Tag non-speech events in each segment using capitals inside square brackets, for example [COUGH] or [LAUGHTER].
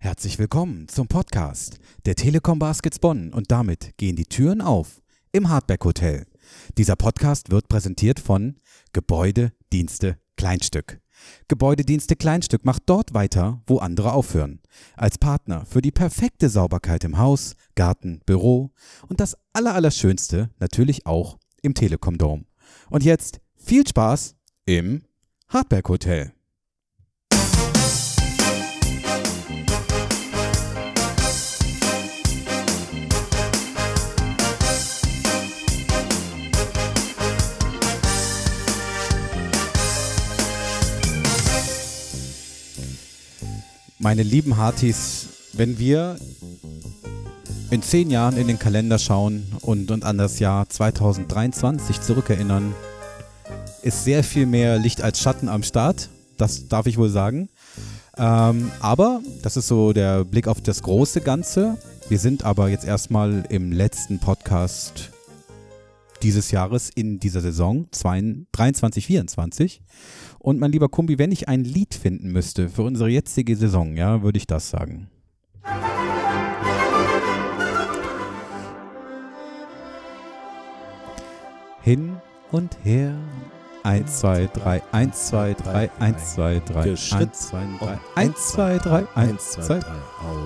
Herzlich willkommen zum Podcast der Telekom Baskets Bonn und damit gehen die Türen auf im Hardback Hotel. Dieser Podcast wird präsentiert von Gebäude, Dienste, Kleinstück. Gebäudedienste Kleinstück macht dort weiter, wo andere aufhören. Als Partner für die perfekte Sauberkeit im Haus, Garten, Büro und das Allerallerschönste natürlich auch im Telekom Dome. Und jetzt viel Spaß im Hardback Hotel. Meine lieben Hartis, wenn wir in zehn Jahren in den Kalender schauen und, und an das Jahr 2023 zurückerinnern, ist sehr viel mehr Licht als Schatten am Start. Das darf ich wohl sagen. Ähm, aber das ist so der Blick auf das große Ganze. Wir sind aber jetzt erstmal im letzten Podcast dieses Jahres in dieser Saison 23, 24. Und mein lieber Kumbi, wenn ich ein Lied finden müsste für unsere jetzige Saison, ja, würde ich das sagen. Hin und her. 1, 2, 3, 1, 2, 3, 1, 2, 3, 1, 2, 3, 1, 2, 3, 1, 2, 3.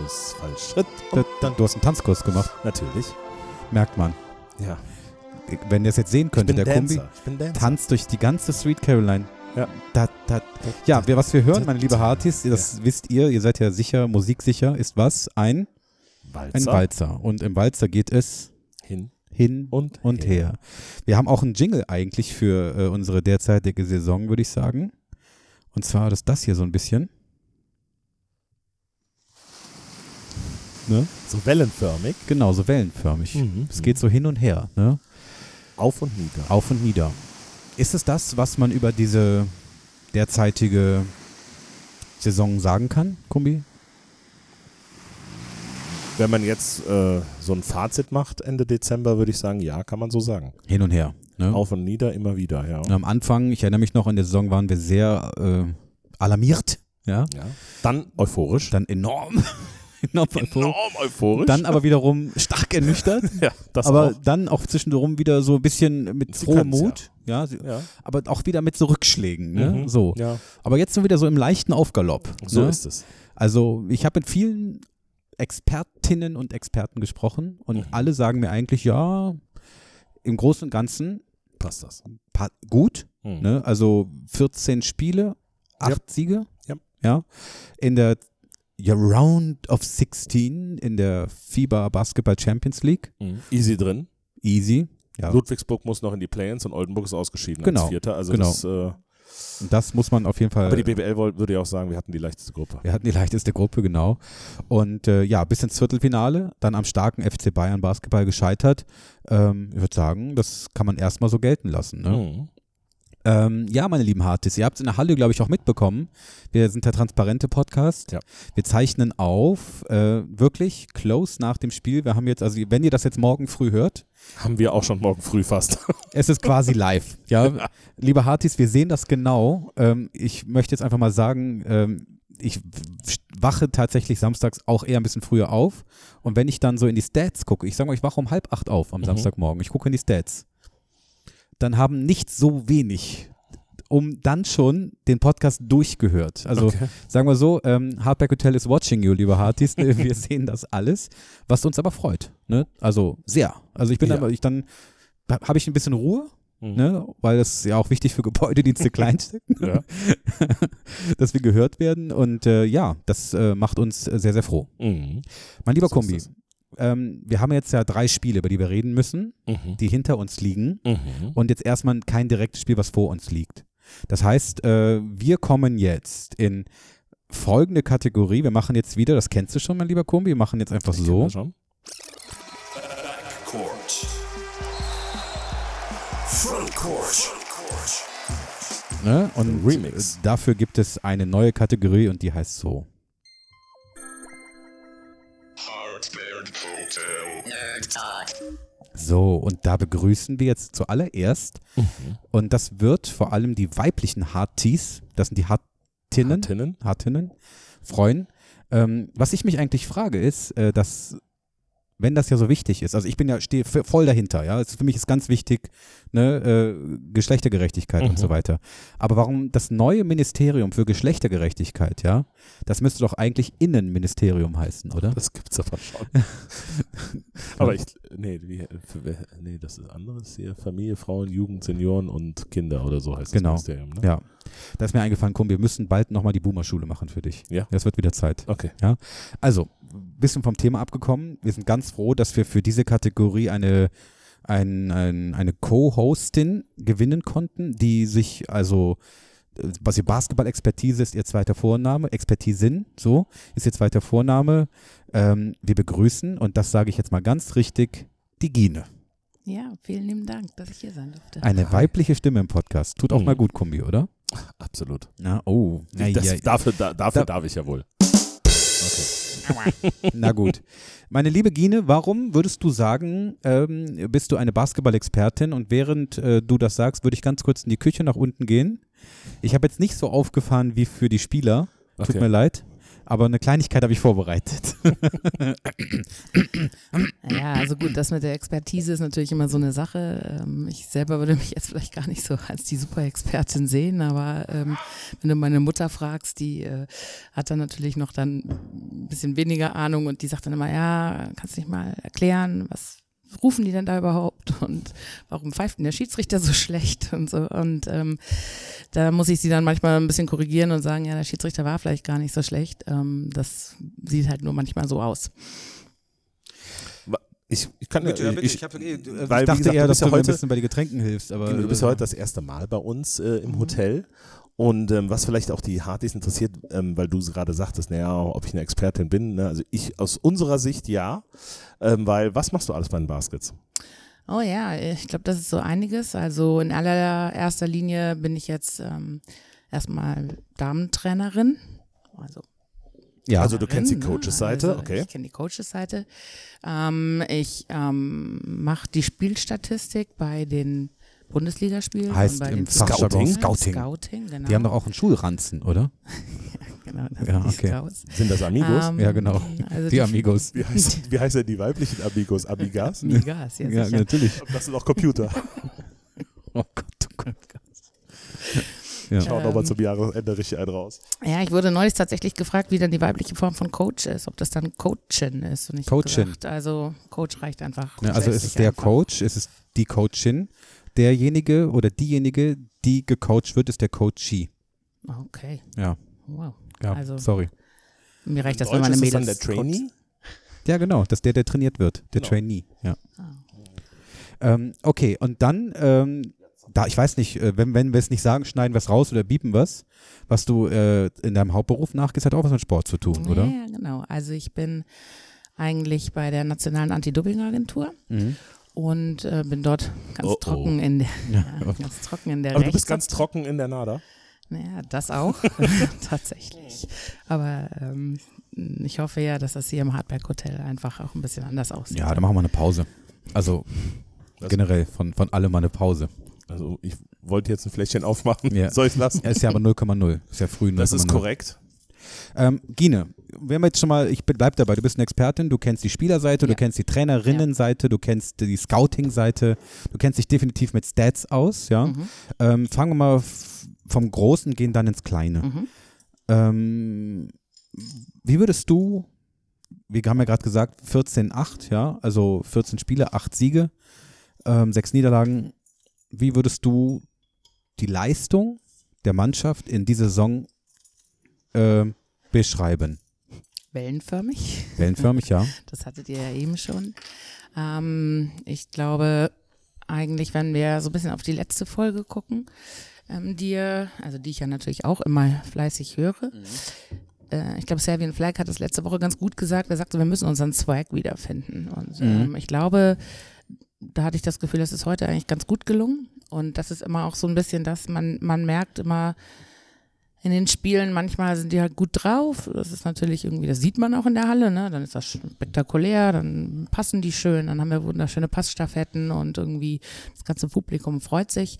Ausfallschritt. Du hast einen Tanzkurs gemacht. Natürlich. Merkt man. Ja. Wenn ihr es jetzt sehen könntet, der Kumbi Dancer. tanzt durch die ganze Sweet Caroline. Ja. Da, da. Ja, wir, was wir hören, meine liebe Hartis, das wisst ihr, ihr seid ja sicher, musiksicher, ist was? Ein, Walzer. ein Walzer. Und im Walzer geht es Hin hin und, und her. Wir haben auch einen Jingle eigentlich für äh, unsere derzeitige Saison, würde ich sagen. Und zwar ist das hier so ein bisschen. Ne? So wellenförmig. Genau, so wellenförmig. Mhm. Es geht so hin und her, ne? Auf und nieder. auf und nieder. Ist es das, was man über diese derzeitige Saison sagen kann, Kumbi? Wenn man jetzt äh, so ein Fazit macht Ende Dezember, würde ich sagen, ja, kann man so sagen. Hin und her. Ne? Auf und nieder, immer wieder, ja. Und am Anfang, ich erinnere mich noch, in der Saison waren wir sehr äh, alarmiert. Ja. ja. Dann euphorisch. Dann enorm. Enorm euphorisch. euphorisch. Dann aber wiederum stark ernüchtert. [LAUGHS] ja, das aber auch. dann auch zwischendrin wieder so ein bisschen mit frohem Mut. Ja. sie- Ja. aber auch wieder mit so Rückschlägen. Ne? Mhm. So. Ja, Aber jetzt sind wir wieder so im leichten Aufgalopp. so ne? ist es. Also ich habe mit vielen Expertinnen und Experten gesprochen und Mhm. alle sagen mir eigentlich, ja, im Großen und Ganzen Passt das. gut. Mhm. Ne? Also 14 Spiele, 8 Siege. Ja. ja. In der ja, Round of 16 in der FIBA Basketball Champions League. Mhm. Easy drin. Easy. Ja. Ludwigsburg muss noch in die Play-ins und Oldenburg ist ausgeschieden Genau, als Vierter. Also genau. das, äh, Und das muss man auf jeden Fall. aber die BBL würde ja auch sagen, wir hatten die leichteste Gruppe. Wir hatten die leichteste Gruppe, genau. Und äh, ja, bis ins Viertelfinale, dann am starken FC Bayern Basketball gescheitert. Ähm, ich würde sagen, das kann man erstmal so gelten lassen. Ne? Mhm. Ähm, ja, meine lieben Hartis, ihr habt es in der Halle, glaube ich, auch mitbekommen. Wir sind der transparente Podcast. Ja. Wir zeichnen auf, äh, wirklich close nach dem Spiel. Wir haben jetzt, also wenn ihr das jetzt morgen früh hört, Haben wir auch schon morgen früh fast. [LAUGHS] es ist quasi live. Ja, [LAUGHS] liebe Hartis, wir sehen das genau. Ähm, ich möchte jetzt einfach mal sagen, ähm, ich wache tatsächlich samstags auch eher ein bisschen früher auf. Und wenn ich dann so in die Stats gucke, ich sage mal, ich wache um halb acht auf am Mhm. Samstagmorgen, ich gucke in die Stats, dann haben nicht so wenig um dann schon den Podcast durchgehört. Also Okay. sagen wir so, ähm, Hardback Hotel is watching you, liebe Hartis. [LAUGHS] Wir sehen das alles, was uns aber freut. Ne? Also sehr. Also ich bin Ja. aber, ich dann habe ich ein bisschen Ruhe, Mhm. ne? weil das ist ja auch wichtig für Gebäudedienste [LAUGHS] Kleinstücken, Ja. [LAUGHS] dass wir gehört werden. Und äh, ja, das äh, macht uns äh, sehr, sehr froh. Mhm. Mein lieber So Kombi. Ähm, wir haben jetzt ja drei Spiele, über die wir reden müssen, Mhm. die hinter uns liegen. Mhm. Und jetzt erstmal kein direktes Spiel, was vor uns liegt. Das heißt, äh, wir kommen jetzt in folgende Kategorie. Wir machen jetzt wieder, das kennst du schon, mein lieber Kombi, wir machen jetzt einfach Kennen so. schon? Court. Front Court. Ne? Und Remix. dafür gibt es eine neue Kategorie und die heißt so. So, und da begrüßen wir jetzt zuallererst, und das wird vor allem die weiblichen Harties, das sind die Hartinnen, Tinnen? Hartinnen freuen. Ähm, was ich mich eigentlich frage, ist, äh, dass wenn das ja so wichtig ist, also ich bin ja, stehe voll dahinter, ja, es, für mich ist ganz wichtig, ne, äh, Geschlechtergerechtigkeit und Mhm. so weiter. Aber warum das neue Ministerium für Geschlechtergerechtigkeit, ja, das müsste doch eigentlich Innenministerium heißen, oder? Das gibt's aber schon. [LAUGHS] aber ich, nee, wie, nee, das ist anderes hier. Familie, Frauen, Jugend, Senioren und Kinder oder so heißt Genau. das Ministerium, ne? Ja. Da ist mir eingefallen, komm, wir müssen bald nochmal die Boomer-Schule machen für dich. Ja. Es wird wieder Zeit. Okay. Also, bisschen vom Thema abgekommen. Wir sind ganz froh, dass wir für diese Kategorie eine, ein, ein, eine Co-Hostin gewinnen konnten, die sich also, äh, was ihr Basketball-Expertise ist, ihr zweiter Vorname, Expertisin, so, ist ihr zweiter Vorname. Ähm, wir begrüßen, und das sage ich jetzt mal ganz richtig, die Gine. Ja, vielen lieben Dank, dass ich hier sein durfte. Eine weibliche Stimme im Podcast. Tut auch Mhm. mal gut, Kombi, oder? Absolut. Na, oh. Na, das, ja, dafür da, dafür Da- darf ich ja wohl. [LAUGHS] Na gut. Meine liebe Gine, warum würdest du sagen, ähm, bist du eine Basketball-Expertin und während äh, du das sagst, würde ich ganz kurz in die Küche nach unten gehen. Ich habe jetzt nicht so aufgefahren wie für die Spieler. Tut Okay. mir leid. Aber eine Kleinigkeit habe ich vorbereitet. Ja, also gut, das mit der Expertise ist natürlich immer so eine Sache. Ähm, Ich selber würde mich jetzt vielleicht gar nicht so als die Super-Expertin sehen, aber ähm, wenn du meine Mutter fragst, die äh, hat dann natürlich noch dann ein bisschen weniger Ahnung und die sagt dann immer, ja, kannst du nicht mal erklären, was rufen die denn da überhaupt und warum pfeift denn der Schiedsrichter so schlecht und so und ähm, da muss ich sie dann manchmal ein bisschen korrigieren und sagen, ja, der Schiedsrichter war vielleicht gar nicht so schlecht. Ähm, das sieht halt nur manchmal so aus. Ich, ich kann ja, ich, hab, weil, ich dachte gesagt, eher, du dass du ja mir ein heute- bisschen bei den Getränken hilfst. Aber, Genau, du bist ja äh, heute das erste Mal bei uns äh, im Hotel. Und ähm, was vielleicht auch die Hardys interessiert, ähm, weil du gerade sagtest, naja, ob ich eine Expertin bin. Ne? Also ich aus unserer Sicht ja. Ähm, weil was machst du alles bei den Baskets? Oh ja, ich glaube, das ist so einiges. Also in allererster Linie bin ich jetzt ähm, erstmal Damentrainerin. Also, ja. Also du kennst die Trainerin, ne? Coaches-Seite, also okay. Ich kenne die Coaches-Seite. Ähm, ich ähm, mache die Spielstatistik bei den Bundesligaspielen. Heißt im Scouting. Scouting. Scouting, genau. Die haben doch auch einen Schulranzen, oder? [LAUGHS] genau, das Ja, sind die okay. Scouts. Sind das Amigos? Ähm, Ja, genau. Also Die Amigos. wie, heißt, wie heißen die weiblichen Amigos? Amigas? Amigas, ja, Ja, sicher. natürlich. Das sind auch Computer. [LAUGHS] Oh Gott, oh Gott. Ja. Schauen nochmal zum Jahresende richtig einen raus. Ja, ich wurde neulich tatsächlich gefragt, wie dann die weibliche Form von Coach ist, ob das dann Coachin ist. Und ich Coachin. Gesagt, also Coach reicht einfach. Ja, also ist es der einfach. Coach, ist es die Coachin, derjenige oder diejenige, die gecoacht wird, ist der Coachee. Okay, Ja, wow. ja, Also- sorry. Mir reicht das, wenn meine ist das Mädels dann der Trainee? Ja, genau, das ist der, der trainiert wird, der Genau. Trainee, ja. Ah. Ähm, okay, und dann, ähm, da, ich weiß nicht, äh, wenn, wenn wir es nicht sagen, schneiden wir es raus oder biepen was, was du äh, in deinem Hauptberuf nachgehst, hat auch was mit Sport zu tun, oder? Ja, genau. Also ich bin eigentlich bei der Nationalen Anti-Doping-Agentur Mhm. Und äh, bin dort ganz Oh, oh. trocken in der, Ja. [LAUGHS] ja, ganz trocken in der Aber du bist ganz trocken in der Nader. Naja, das auch, [LAUGHS] [LAUGHS] tatsächlich. Aber ähm, ich hoffe ja, dass das hier im Hardback Hotel einfach auch ein bisschen anders aussieht. Ja, dann machen wir eine Pause. Also Das- generell von, von allem mal eine Pause. Also ich wollte jetzt ein Fläschchen aufmachen. Ja. Soll ich lassen? Er ist ja aber 0,0. Ist ja früh 0,0. Das ist korrekt. Ähm, Gine, wir haben jetzt schon mal, ich bleib dabei, du bist eine Expertin, du kennst die Spielerseite, du Ja. kennst die Trainerinnenseite, du kennst die Scouting-Seite, du kennst dich definitiv mit Stats aus, ja. Mhm. Ähm, fangen wir mal vom Großen, gehen dann ins Kleine. Mhm. Ähm, wie würdest du, wir haben ja gerade gesagt, 14-8, ja, also 14 Spiele, 8 Siege, ähm, 6 Niederlagen. Wie würdest du die Leistung der Mannschaft in dieser Saison ähm, beschreiben? Wellenförmig. Wellenförmig, ja. [LAUGHS] Das hattet ihr ja eben schon. Ähm, ich glaube, eigentlich, wenn wir so ein bisschen auf die letzte Folge gucken, ähm, die, ihr- also die ich ja natürlich auch immer fleißig höre. Äh, ich glaube, Servian Flag hat das letzte Woche ganz gut gesagt. Er sagte, wir müssen unseren Swag wiederfinden. Und ähm, ich glaube, da hatte ich das Gefühl, das ist heute eigentlich ganz gut gelungen. Und das ist immer auch so ein bisschen, dass man, man merkt immer, in den Spielen manchmal sind die halt gut drauf. Das ist natürlich irgendwie, das sieht man auch in der Halle, ne? Dann ist das spektakulär, dann passen die schön, dann haben wir wunderschöne Passstaffetten und irgendwie das ganze Publikum freut sich.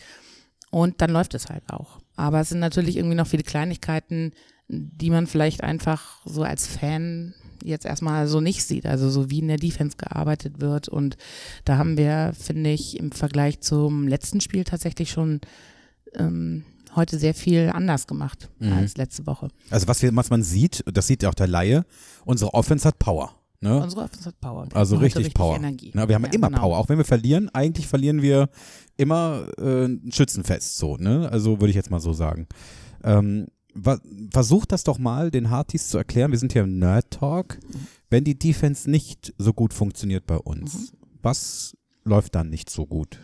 Und dann läuft es halt auch. Aber es sind natürlich irgendwie noch viele Kleinigkeiten, die man vielleicht einfach so als Fan jetzt erstmal so nicht sieht, also so wie in der Defense gearbeitet wird. Und da haben wir, finde ich, im Vergleich zum letzten Spiel tatsächlich schon ähm, heute sehr viel anders gemacht Mhm. als letzte Woche. Also was, wir, was man sieht, das sieht ja auch der Laie, unsere Offense hat Power. Ne? Unsere Offense hat Power. Wir Also heute richtig, Power. Energie. Na, wir haben Ja, immer genau. Power. Auch wenn wir verlieren, eigentlich verlieren wir immer äh, ein Schützenfest. So, ne? Also würde ich jetzt mal so sagen. Ähm, versucht das doch mal den Hartis zu erklären. Wir sind hier im Nerd Talk. Wenn die Defense nicht so gut funktioniert bei uns, was läuft dann nicht so gut?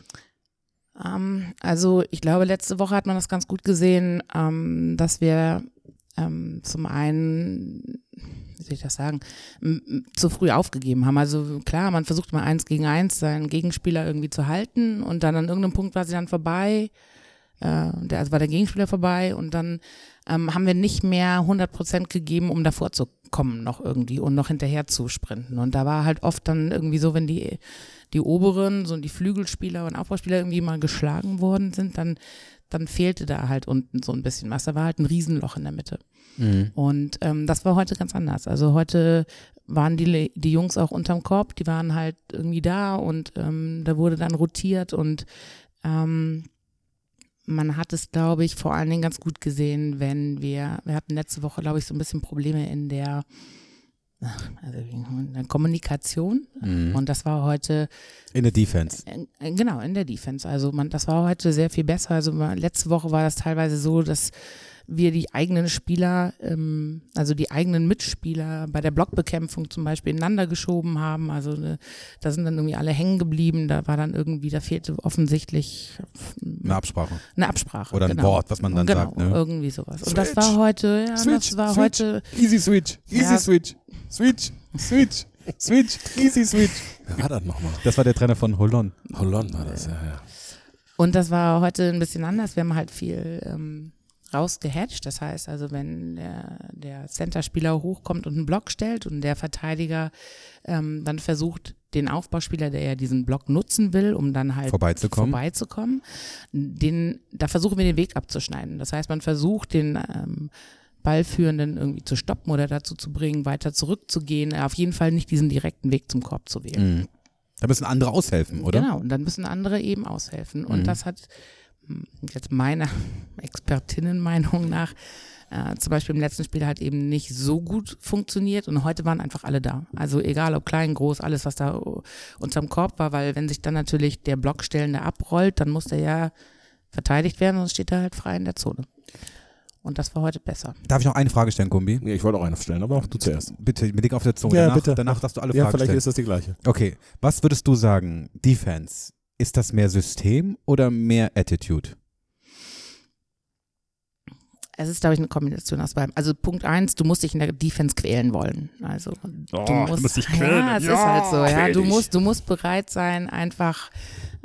Ähm, also ich glaube, letzte Woche hat man das ganz gut gesehen, ähm, dass wir ähm, zum einen, wie soll ich das sagen, zu früh aufgegeben haben. Also klar, man versucht mal eins gegen eins seinen Gegenspieler irgendwie zu halten und dann an irgendeinem Punkt war sie dann vorbei. Äh, der, also war der Gegenspieler vorbei und dann ähm, haben wir nicht mehr 100 Prozent gegeben, um davor zu kommen noch irgendwie und noch hinterher zu sprinten. Und da war halt oft dann irgendwie so, wenn die, die oberen, so die Flügelspieler und Aufbauspieler irgendwie mal geschlagen worden sind, dann, dann fehlte da halt unten so ein bisschen was. Da war halt ein Riesenloch in der Mitte. Und ähm, das war heute ganz anders. Also heute waren die, die Jungs auch unterm Korb, die waren halt irgendwie da und ähm, da wurde dann rotiert und ähm, man hat es, glaube ich, vor allen Dingen ganz gut gesehen, wenn wir, wir hatten letzte Woche, glaube ich, so ein bisschen Probleme in der, also in der Kommunikation. Und das war heute In der Defense. äh, Genau, in der Defense. Also man, das war heute sehr viel besser. Also man, letzte Woche war das teilweise so, dass wir die eigenen Spieler, ähm, also die eigenen Mitspieler bei der Blockbekämpfung zum Beispiel ineinander geschoben haben. Also äh, da sind dann irgendwie alle hängen geblieben. Da war dann irgendwie, da fehlte offensichtlich Eine Absprache. eine Absprache. Oder ein genau. Wort, was man dann genau, sagt, ne? irgendwie sowas. Und das Switch. war heute, ja, das war heute, Easy Switch. Easy Ja. Switch. Switch. Switch. Switch. Easy Switch. Wer war das nochmal? Das war der Trainer von Holland. Holland war das, ja, ja. Und das war heute ein bisschen anders. Wir haben halt viel ähm, rausgehatcht. Das heißt also, wenn der, der Center-Spieler hochkommt und einen Block stellt und der Verteidiger ähm, dann versucht, den Aufbauspieler, der ja diesen Block nutzen will, um dann halt Vorbeizukommen. vorbeizukommen, den, da versuchen wir den Weg abzuschneiden. Das heißt, man versucht, den ähm, Ballführenden irgendwie zu stoppen oder dazu zu bringen, weiter zurückzugehen, auf jeden Fall nicht diesen direkten Weg zum Korb zu wählen. Mhm. Da müssen andere aushelfen, oder? Genau, und dann müssen andere eben aushelfen. Und Mhm. das hat hm, jetzt meiner [LAUGHS] Expertinnenmeinung nach äh, zum Beispiel im letzten Spiel halt eben nicht so gut funktioniert und heute waren einfach alle da. Also egal ob klein, groß, alles was da unterm Korb war, weil wenn sich dann natürlich der Blockstellende abrollt, dann muss der ja verteidigt werden, sonst steht er halt frei in der Zone. Und das war heute besser. Darf ich noch eine Frage stellen, Kumbi? Nee, ich wollte auch eine stellen, aber du zuerst. Bitte, mit Blick auf der Zunge. Ja, danach, bitte. danach darfst du alle Ja, Fragen vielleicht stellen. ist das die gleiche. Okay, was würdest du sagen, Defense, ist das mehr System oder mehr Attitude? Es ist, glaube ich, eine Kombination aus beidem. Also Punkt eins, du musst dich in der Defense quälen wollen. Also du musst, musst dich quälen. Ja, es Ja, ist halt so. Ja, du dich. musst, du musst bereit sein, einfach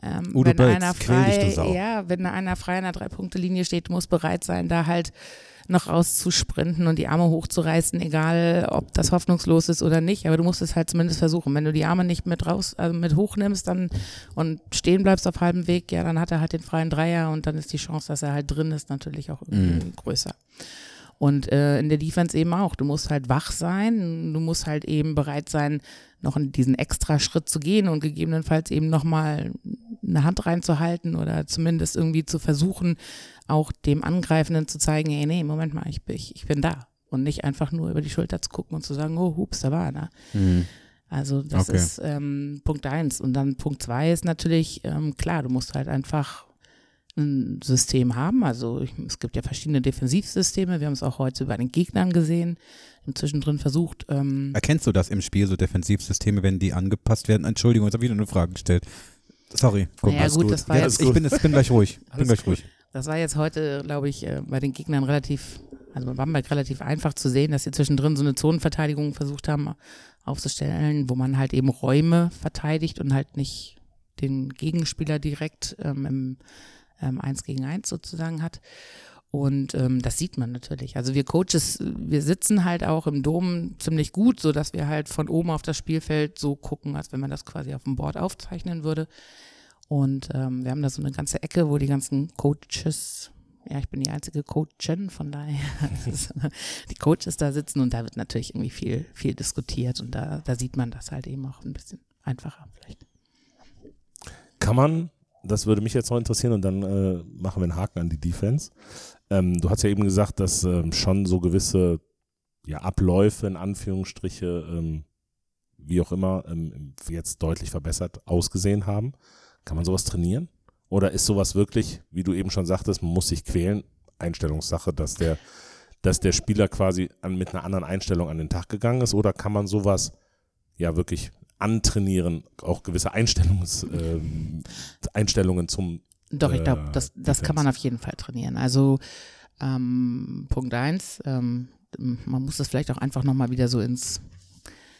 ähm, Udo wenn Bölz, einer quäl dich, frei, du Sau. ja, wenn einer frei an der Drei-Punkte-Linie steht, du musst bereit sein, da halt noch rauszusprinten und die Arme hochzureißen, egal ob das hoffnungslos ist oder nicht, aber du musst es halt zumindest versuchen. Wenn du die Arme nicht mit raus, also mit hochnimmst dann und stehen bleibst auf halbem Weg, ja, dann hat er halt den freien Dreier und dann ist die Chance, dass er halt drin ist, natürlich auch irgendwie Mhm. größer. Und äh, in der Defense eben auch. Du musst halt wach sein, du musst halt eben bereit sein, noch in diesen extra Schritt zu gehen und gegebenenfalls eben nochmal eine Hand reinzuhalten oder zumindest irgendwie zu versuchen, auch dem Angreifenden zu zeigen, ey, nee, Moment mal, ich, bin- ich, ich bin da. Und nicht einfach nur über die Schulter zu gucken und zu sagen, oh, hups, da war einer. Also das Okay. ist ähm, Punkt eins. Und dann Punkt zwei ist natürlich, ähm, klar, du musst halt einfach ein System haben. Also ich, es gibt ja verschiedene Defensivsysteme. Wir haben es auch heute bei den Gegnern gesehen. Im Zwischendrin versucht. Ähm, Erkennst du das im Spiel, so Defensivsysteme, wenn die angepasst werden? Entschuldigung, jetzt habe ich wieder eine Frage gestellt. Sorry. Guck, naja, alles gut, das war Ja, jetzt, ich, bin, ich bin gleich ruhig. [LAUGHS] bin gleich gut. ruhig. das war jetzt heute, glaube ich, äh, bei den Gegnern relativ, also bei Bamberg relativ einfach zu sehen, dass sie zwischendrin so eine Zonenverteidigung versucht haben aufzustellen, wo man halt eben Räume verteidigt und halt nicht den Gegenspieler direkt ähm, im ähm, Eins gegen Eins sozusagen hat. Und ähm, das sieht man natürlich. Also wir Coaches, wir sitzen halt auch im Dom ziemlich gut, so dass wir halt von oben auf das Spielfeld so gucken, als wenn man das quasi auf dem Board aufzeichnen würde. Und ähm, wir haben da so eine ganze Ecke, wo die ganzen Coaches ja, ich bin die einzige Coachin, von daher, [LAUGHS] die Coaches da sitzen und da wird natürlich irgendwie viel, viel diskutiert und da, da sieht man das halt eben auch ein bisschen einfacher vielleicht. Kann man, das würde mich jetzt noch interessieren und dann äh, machen wir einen Haken an die Defense. Ähm, du hast ja eben gesagt, dass ähm, schon so gewisse ja, Abläufe in Anführungsstriche, ähm, wie auch immer, ähm, jetzt deutlich verbessert ausgesehen haben. Kann man sowas trainieren? Oder ist sowas wirklich, wie du eben schon sagtest, man muss sich quälen, Einstellungssache, dass der, dass der Spieler quasi an, mit einer anderen Einstellung an den Tag gegangen ist? Oder kann man sowas ja wirklich antrainieren, auch gewisse Einstellungs, äh, Einstellungen zum Doch, ich glaube, Äh, das, das kann man auf jeden Fall trainieren. Also ähm, Punkt eins, ähm, man muss das vielleicht auch einfach nochmal wieder so ins,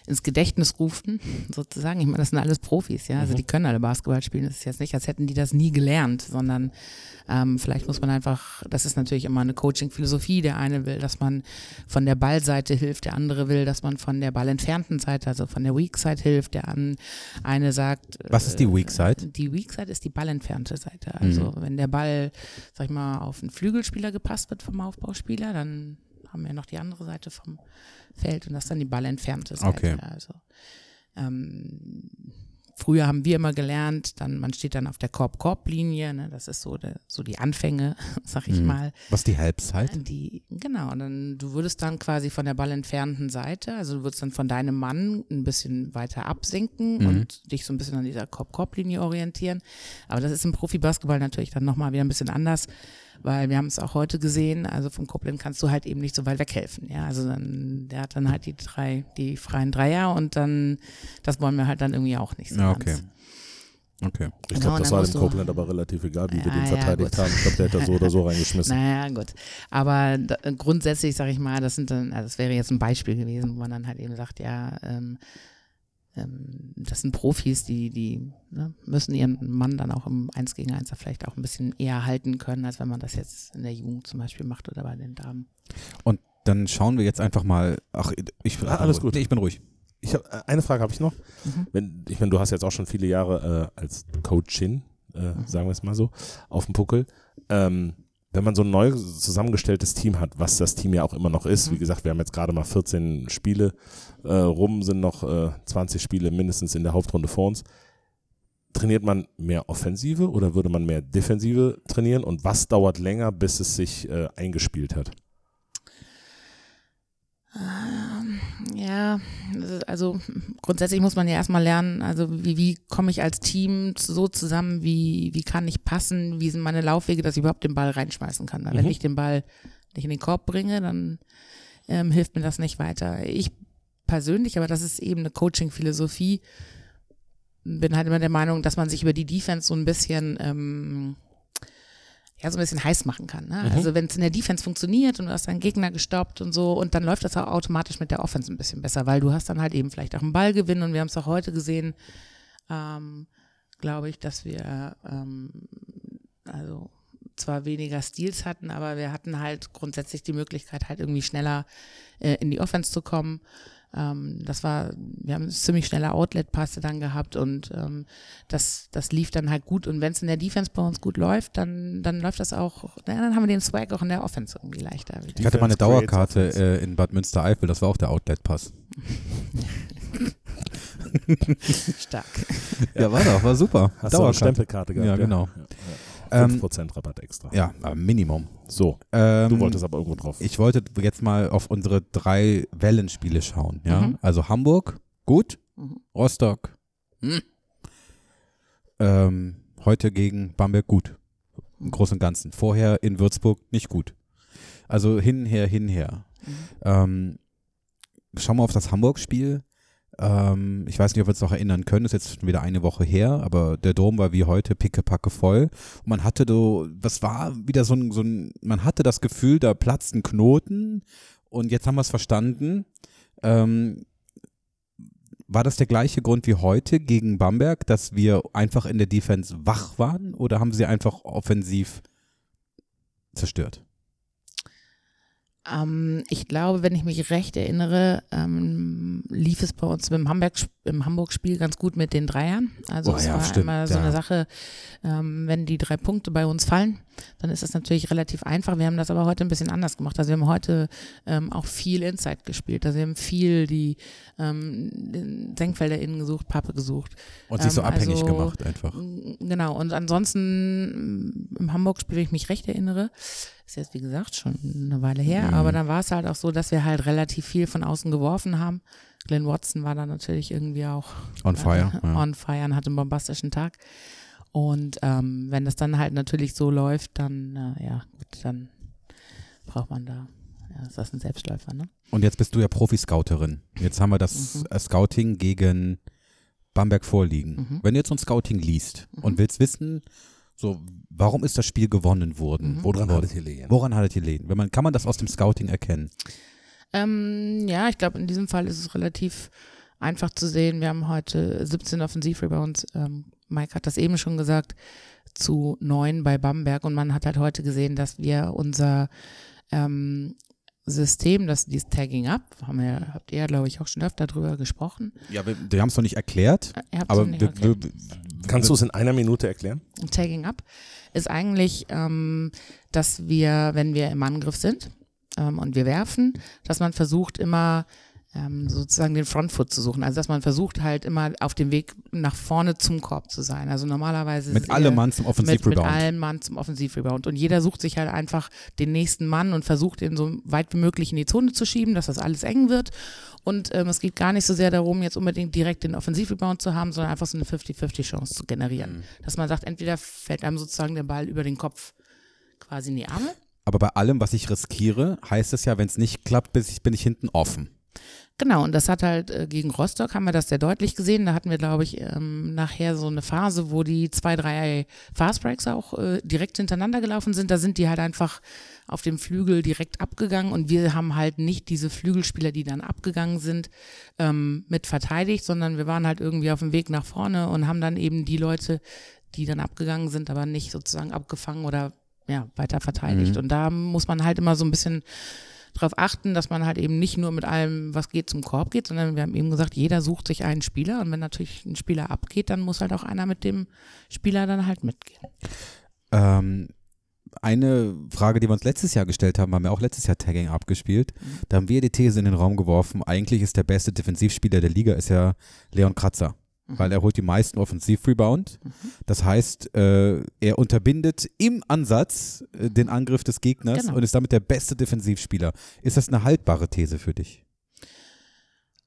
ins Gedächtnis rufen, sozusagen. Ich meine, das sind alles Profis, ja. Also die können alle Basketball spielen. Das ist jetzt nicht, als hätten die das nie gelernt, sondern ähm, vielleicht muss man einfach, das ist natürlich immer eine Coaching-Philosophie. Der eine will, dass man von der Ballseite hilft, der andere will, dass man von der ballentfernten Seite, also von der Weak Side hilft. Der an, eine sagt, Was ist die Weak Side? die Weak Side ist die ballentfernte Seite. Also wenn der Ball, sag ich mal, auf einen Flügelspieler gepasst wird vom Aufbauspieler, dann haben wir noch die andere Seite vom Feld und das ist dann die ballentfernte Seite. Okay. Also ähm, früher haben wir immer gelernt, dann man steht dann auf der Korb-Korb-Linie, ne, das ist so, der, so die Anfänge, [LAUGHS] sag ich mal. Was ist die Halbzeit? Die, genau, und dann du würdest dann quasi von der ballentfernten Seite, also du würdest dann von deinem Mann ein bisschen weiter absinken und dich so ein bisschen an dieser Korb-Korb-Linie orientieren. Aber das ist im Profi-Basketball natürlich dann nochmal wieder ein bisschen anders, weil wir haben es auch heute gesehen, also vom Copeland kannst du halt eben nicht so weit weghelfen. Ja, also dann, der hat dann halt die drei, die freien Dreier und dann, das wollen wir halt dann irgendwie auch nicht so Ja, ganz. okay. Okay. Ich Genau, glaube, das war dem Copeland aber relativ egal, wie wir Ja, den ja, verteidigt gut. haben. Ich glaube, der hätte so oder so [LAUGHS] reingeschmissen. Naja, gut. Aber da, grundsätzlich sage ich mal, das sind dann, also das wäre jetzt ein Beispiel gewesen, wo man dann halt eben sagt, ja, ähm, ähm, das sind Profis, die, die ne, müssen ihren Mann dann auch im Eins gegen Eins vielleicht auch ein bisschen eher halten können, als wenn man das jetzt in der Jugend zum Beispiel macht oder bei den Damen. Und dann schauen wir jetzt einfach mal. Ach, ich bin Ah, alles gut. Nee, ich bin ruhig. Ich hab, äh, eine Frage habe ich noch. Mhm. Wenn, ich meine, du hast jetzt auch schon viele Jahre äh, als Coachin, äh, Mhm. sagen wir es mal so, auf dem Puckel. Ähm, wenn man so ein neu zusammengestelltes Team hat, was das Team ja auch immer noch ist, Mhm. wie gesagt, wir haben jetzt gerade mal 14 Spiele äh, rum, sind noch äh, 20 Spiele mindestens in der Hauptrunde vor uns. Trainiert man mehr Offensive oder würde man mehr Defensive trainieren? Und was dauert länger, bis es sich äh, eingespielt hat? Ja, also grundsätzlich muss man ja erstmal lernen, also wie, wie komme ich als Team so zusammen, wie, wie kann ich passen, wie sind meine Laufwege, dass ich überhaupt den Ball reinschmeißen kann. Wenn Mhm. ich den Ball nicht in den Korb bringe, dann ähm, hilft mir das nicht weiter. Ich persönlich, aber das ist eben eine Coaching-Philosophie, bin halt immer der Meinung, dass man sich über die Defense so ein bisschen ähm, ja, so ein bisschen heiß machen kann. Ne? Also wenn es in der Defense funktioniert und du hast deinen Gegner gestoppt und so, und dann läuft das auch automatisch mit der Offense ein bisschen besser, weil du hast dann halt eben vielleicht auch einen Ballgewinn und wir haben es auch heute gesehen, ähm, glaube ich, dass wir ähm, also zwar weniger Steals hatten, aber wir hatten halt grundsätzlich die Möglichkeit, halt irgendwie schneller äh, in die Offense zu kommen. Ähm, das war, wir haben ziemlich schnelle Outlet-Passe dann gehabt und ähm, das, das lief dann halt gut. Und wenn es in der Defense bei uns gut läuft, dann, dann läuft das auch, na, dann haben wir den Swag auch in der Offense irgendwie leichter. wieder. Ich hatte mal eine Dauerkarte äh, in Bad Münstereifel, das war auch der Outlet-Pass. [LAUGHS] Stark. Ja, war doch, war super. Hast du eine Stempelkarte gehabt? Ja, genau. Ja. Ähm, 5% Rabatt extra. Ja, äh, Minimum. So, Ähm, du wolltest aber irgendwo drauf. Ich wollte jetzt mal auf unsere drei Wellenspiele schauen. Ja? Mhm. Also Hamburg, gut. Mhm. Rostock, hm. ähm, heute gegen Bamberg, gut. Im Großen und Ganzen. Vorher in Würzburg nicht gut. Also hinher, hinher. Mhm. Ähm, schauen wir auf das Hamburg-Spiel. Ähm, ich weiß nicht, ob wir uns noch erinnern können, ist jetzt schon wieder eine Woche her, aber der Dom war wie heute pickepacke voll. Und man hatte so, das war wieder so ein, so ein, man hatte das Gefühl, da platzt ein Knoten und jetzt haben wir es verstanden. Ähm, war das der gleiche Grund wie heute gegen Bamberg, dass wir einfach in der Defense wach waren oder haben sie einfach offensiv zerstört? Ähm, ich glaube, wenn ich mich recht erinnere, ähm, lief es bei uns im Hamburg im Hamburg-Spiel ganz gut mit den Dreiern. Also Oh es ja, war stimmt, immer so ja. eine Sache, ähm, wenn die drei Punkte bei uns fallen, dann ist das natürlich relativ einfach. Wir haben das aber heute ein bisschen anders gemacht. Also wir haben heute ähm, auch viel Inside gespielt. Also wir haben viel die ähm, Senkfelder innen gesucht, Pappe gesucht. Und sich so Ähm, abhängig also, gemacht einfach. Genau, und ansonsten mm, im Hamburg-Spiel, wenn ich mich recht erinnere, ist jetzt wie gesagt schon eine Weile her, Mhm. aber dann war es halt auch so, dass wir halt relativ viel von außen geworfen haben. Glenn Watson war dann natürlich irgendwie auch On fire. äh, [LAUGHS] ja. on fire und hatte einen bombastischen Tag. Und ähm, wenn das dann halt natürlich so läuft, dann, äh, ja, gut, dann braucht man da, ja, ist das ein Selbstläufer, ne? Und jetzt bist du ja Profi-Scouterin. Jetzt haben wir das Mhm. äh, Scouting gegen Bamberg vorliegen. Mhm. Wenn du jetzt so ein Scouting liest Mhm. und willst wissen, so, warum ist das Spiel gewonnen worden? Mhm. Woran hattet ihr liegen? Woran hattet ihr liegen? Wenn man, kann man das aus dem Scouting erkennen? Ähm, ja, ich glaube, in diesem Fall ist es relativ einfach zu sehen. Wir haben heute 17 Offensivrebounds. Ähm, Mike hat das eben schon gesagt, zu neun bei Bamberg. Und man hat halt heute gesehen, dass wir unser ähm, System, das dieses Tagging Up, haben wir, habt ihr ja, glaube ich, auch schon öfter drüber gesprochen. Ja, wir, wir haben es noch nicht erklärt, aber noch nicht erklärt. Kannst du es in einer Minute erklären? Tagging Up ist eigentlich, ähm, dass wir, wenn wir im Angriff sind ähm, und wir werfen, dass man versucht immer ähm, sozusagen den Frontfoot zu suchen. Also dass man versucht halt immer auf dem Weg nach vorne zum Korb zu sein. Also normalerweise mit allem Mann zum mit, mit Offensivrebound. allem Mann zum Offensivrebound. Und jeder sucht sich halt einfach den nächsten Mann und versucht ihn so weit wie möglich in die Zone zu schieben, dass das alles eng wird. Und ähm, es geht gar nicht so sehr darum, jetzt unbedingt direkt den Offensivrebound zu haben, sondern einfach so eine 50-50 Chance zu generieren. Mhm. Dass man sagt, entweder fällt einem sozusagen der Ball über den Kopf quasi in die Arme. Aber bei allem, was ich riskiere, heißt es ja, wenn es nicht klappt, bin ich hinten offen. Genau, und das hat halt äh, gegen Rostock haben wir das sehr deutlich gesehen. Da hatten wir, glaube ich, ähm, nachher so eine Phase, wo die zwei, drei Fastbreaks auch äh, direkt hintereinander gelaufen sind. Da sind die halt einfach auf dem Flügel direkt abgegangen und wir haben halt nicht diese Flügelspieler, die dann abgegangen sind, ähm, mit verteidigt, sondern wir waren halt irgendwie auf dem Weg nach vorne und haben dann eben die Leute, die dann abgegangen sind, aber nicht sozusagen abgefangen oder ja, weiter verteidigt. Mhm. Und da muss man halt immer so ein bisschen darauf achten, dass man halt eben nicht nur mit allem, was geht, zum Korb geht, sondern wir haben eben gesagt, jeder sucht sich einen Spieler und wenn natürlich ein Spieler abgeht, dann muss halt auch einer mit dem Spieler dann halt mitgehen. Ähm, eine Frage, die wir uns letztes Jahr gestellt haben, haben wir auch letztes Jahr Tagging abgespielt. Mhm. Da haben wir die These in den Raum geworfen, eigentlich ist der beste Defensivspieler der Liga ist ja Leon Kratzer. Mhm. Weil er holt die meisten Offensivrebound. Das heißt, äh, er unterbindet im Ansatz äh, den Angriff des Gegners Genau. und ist damit der beste Defensivspieler. Ist das eine haltbare These für dich?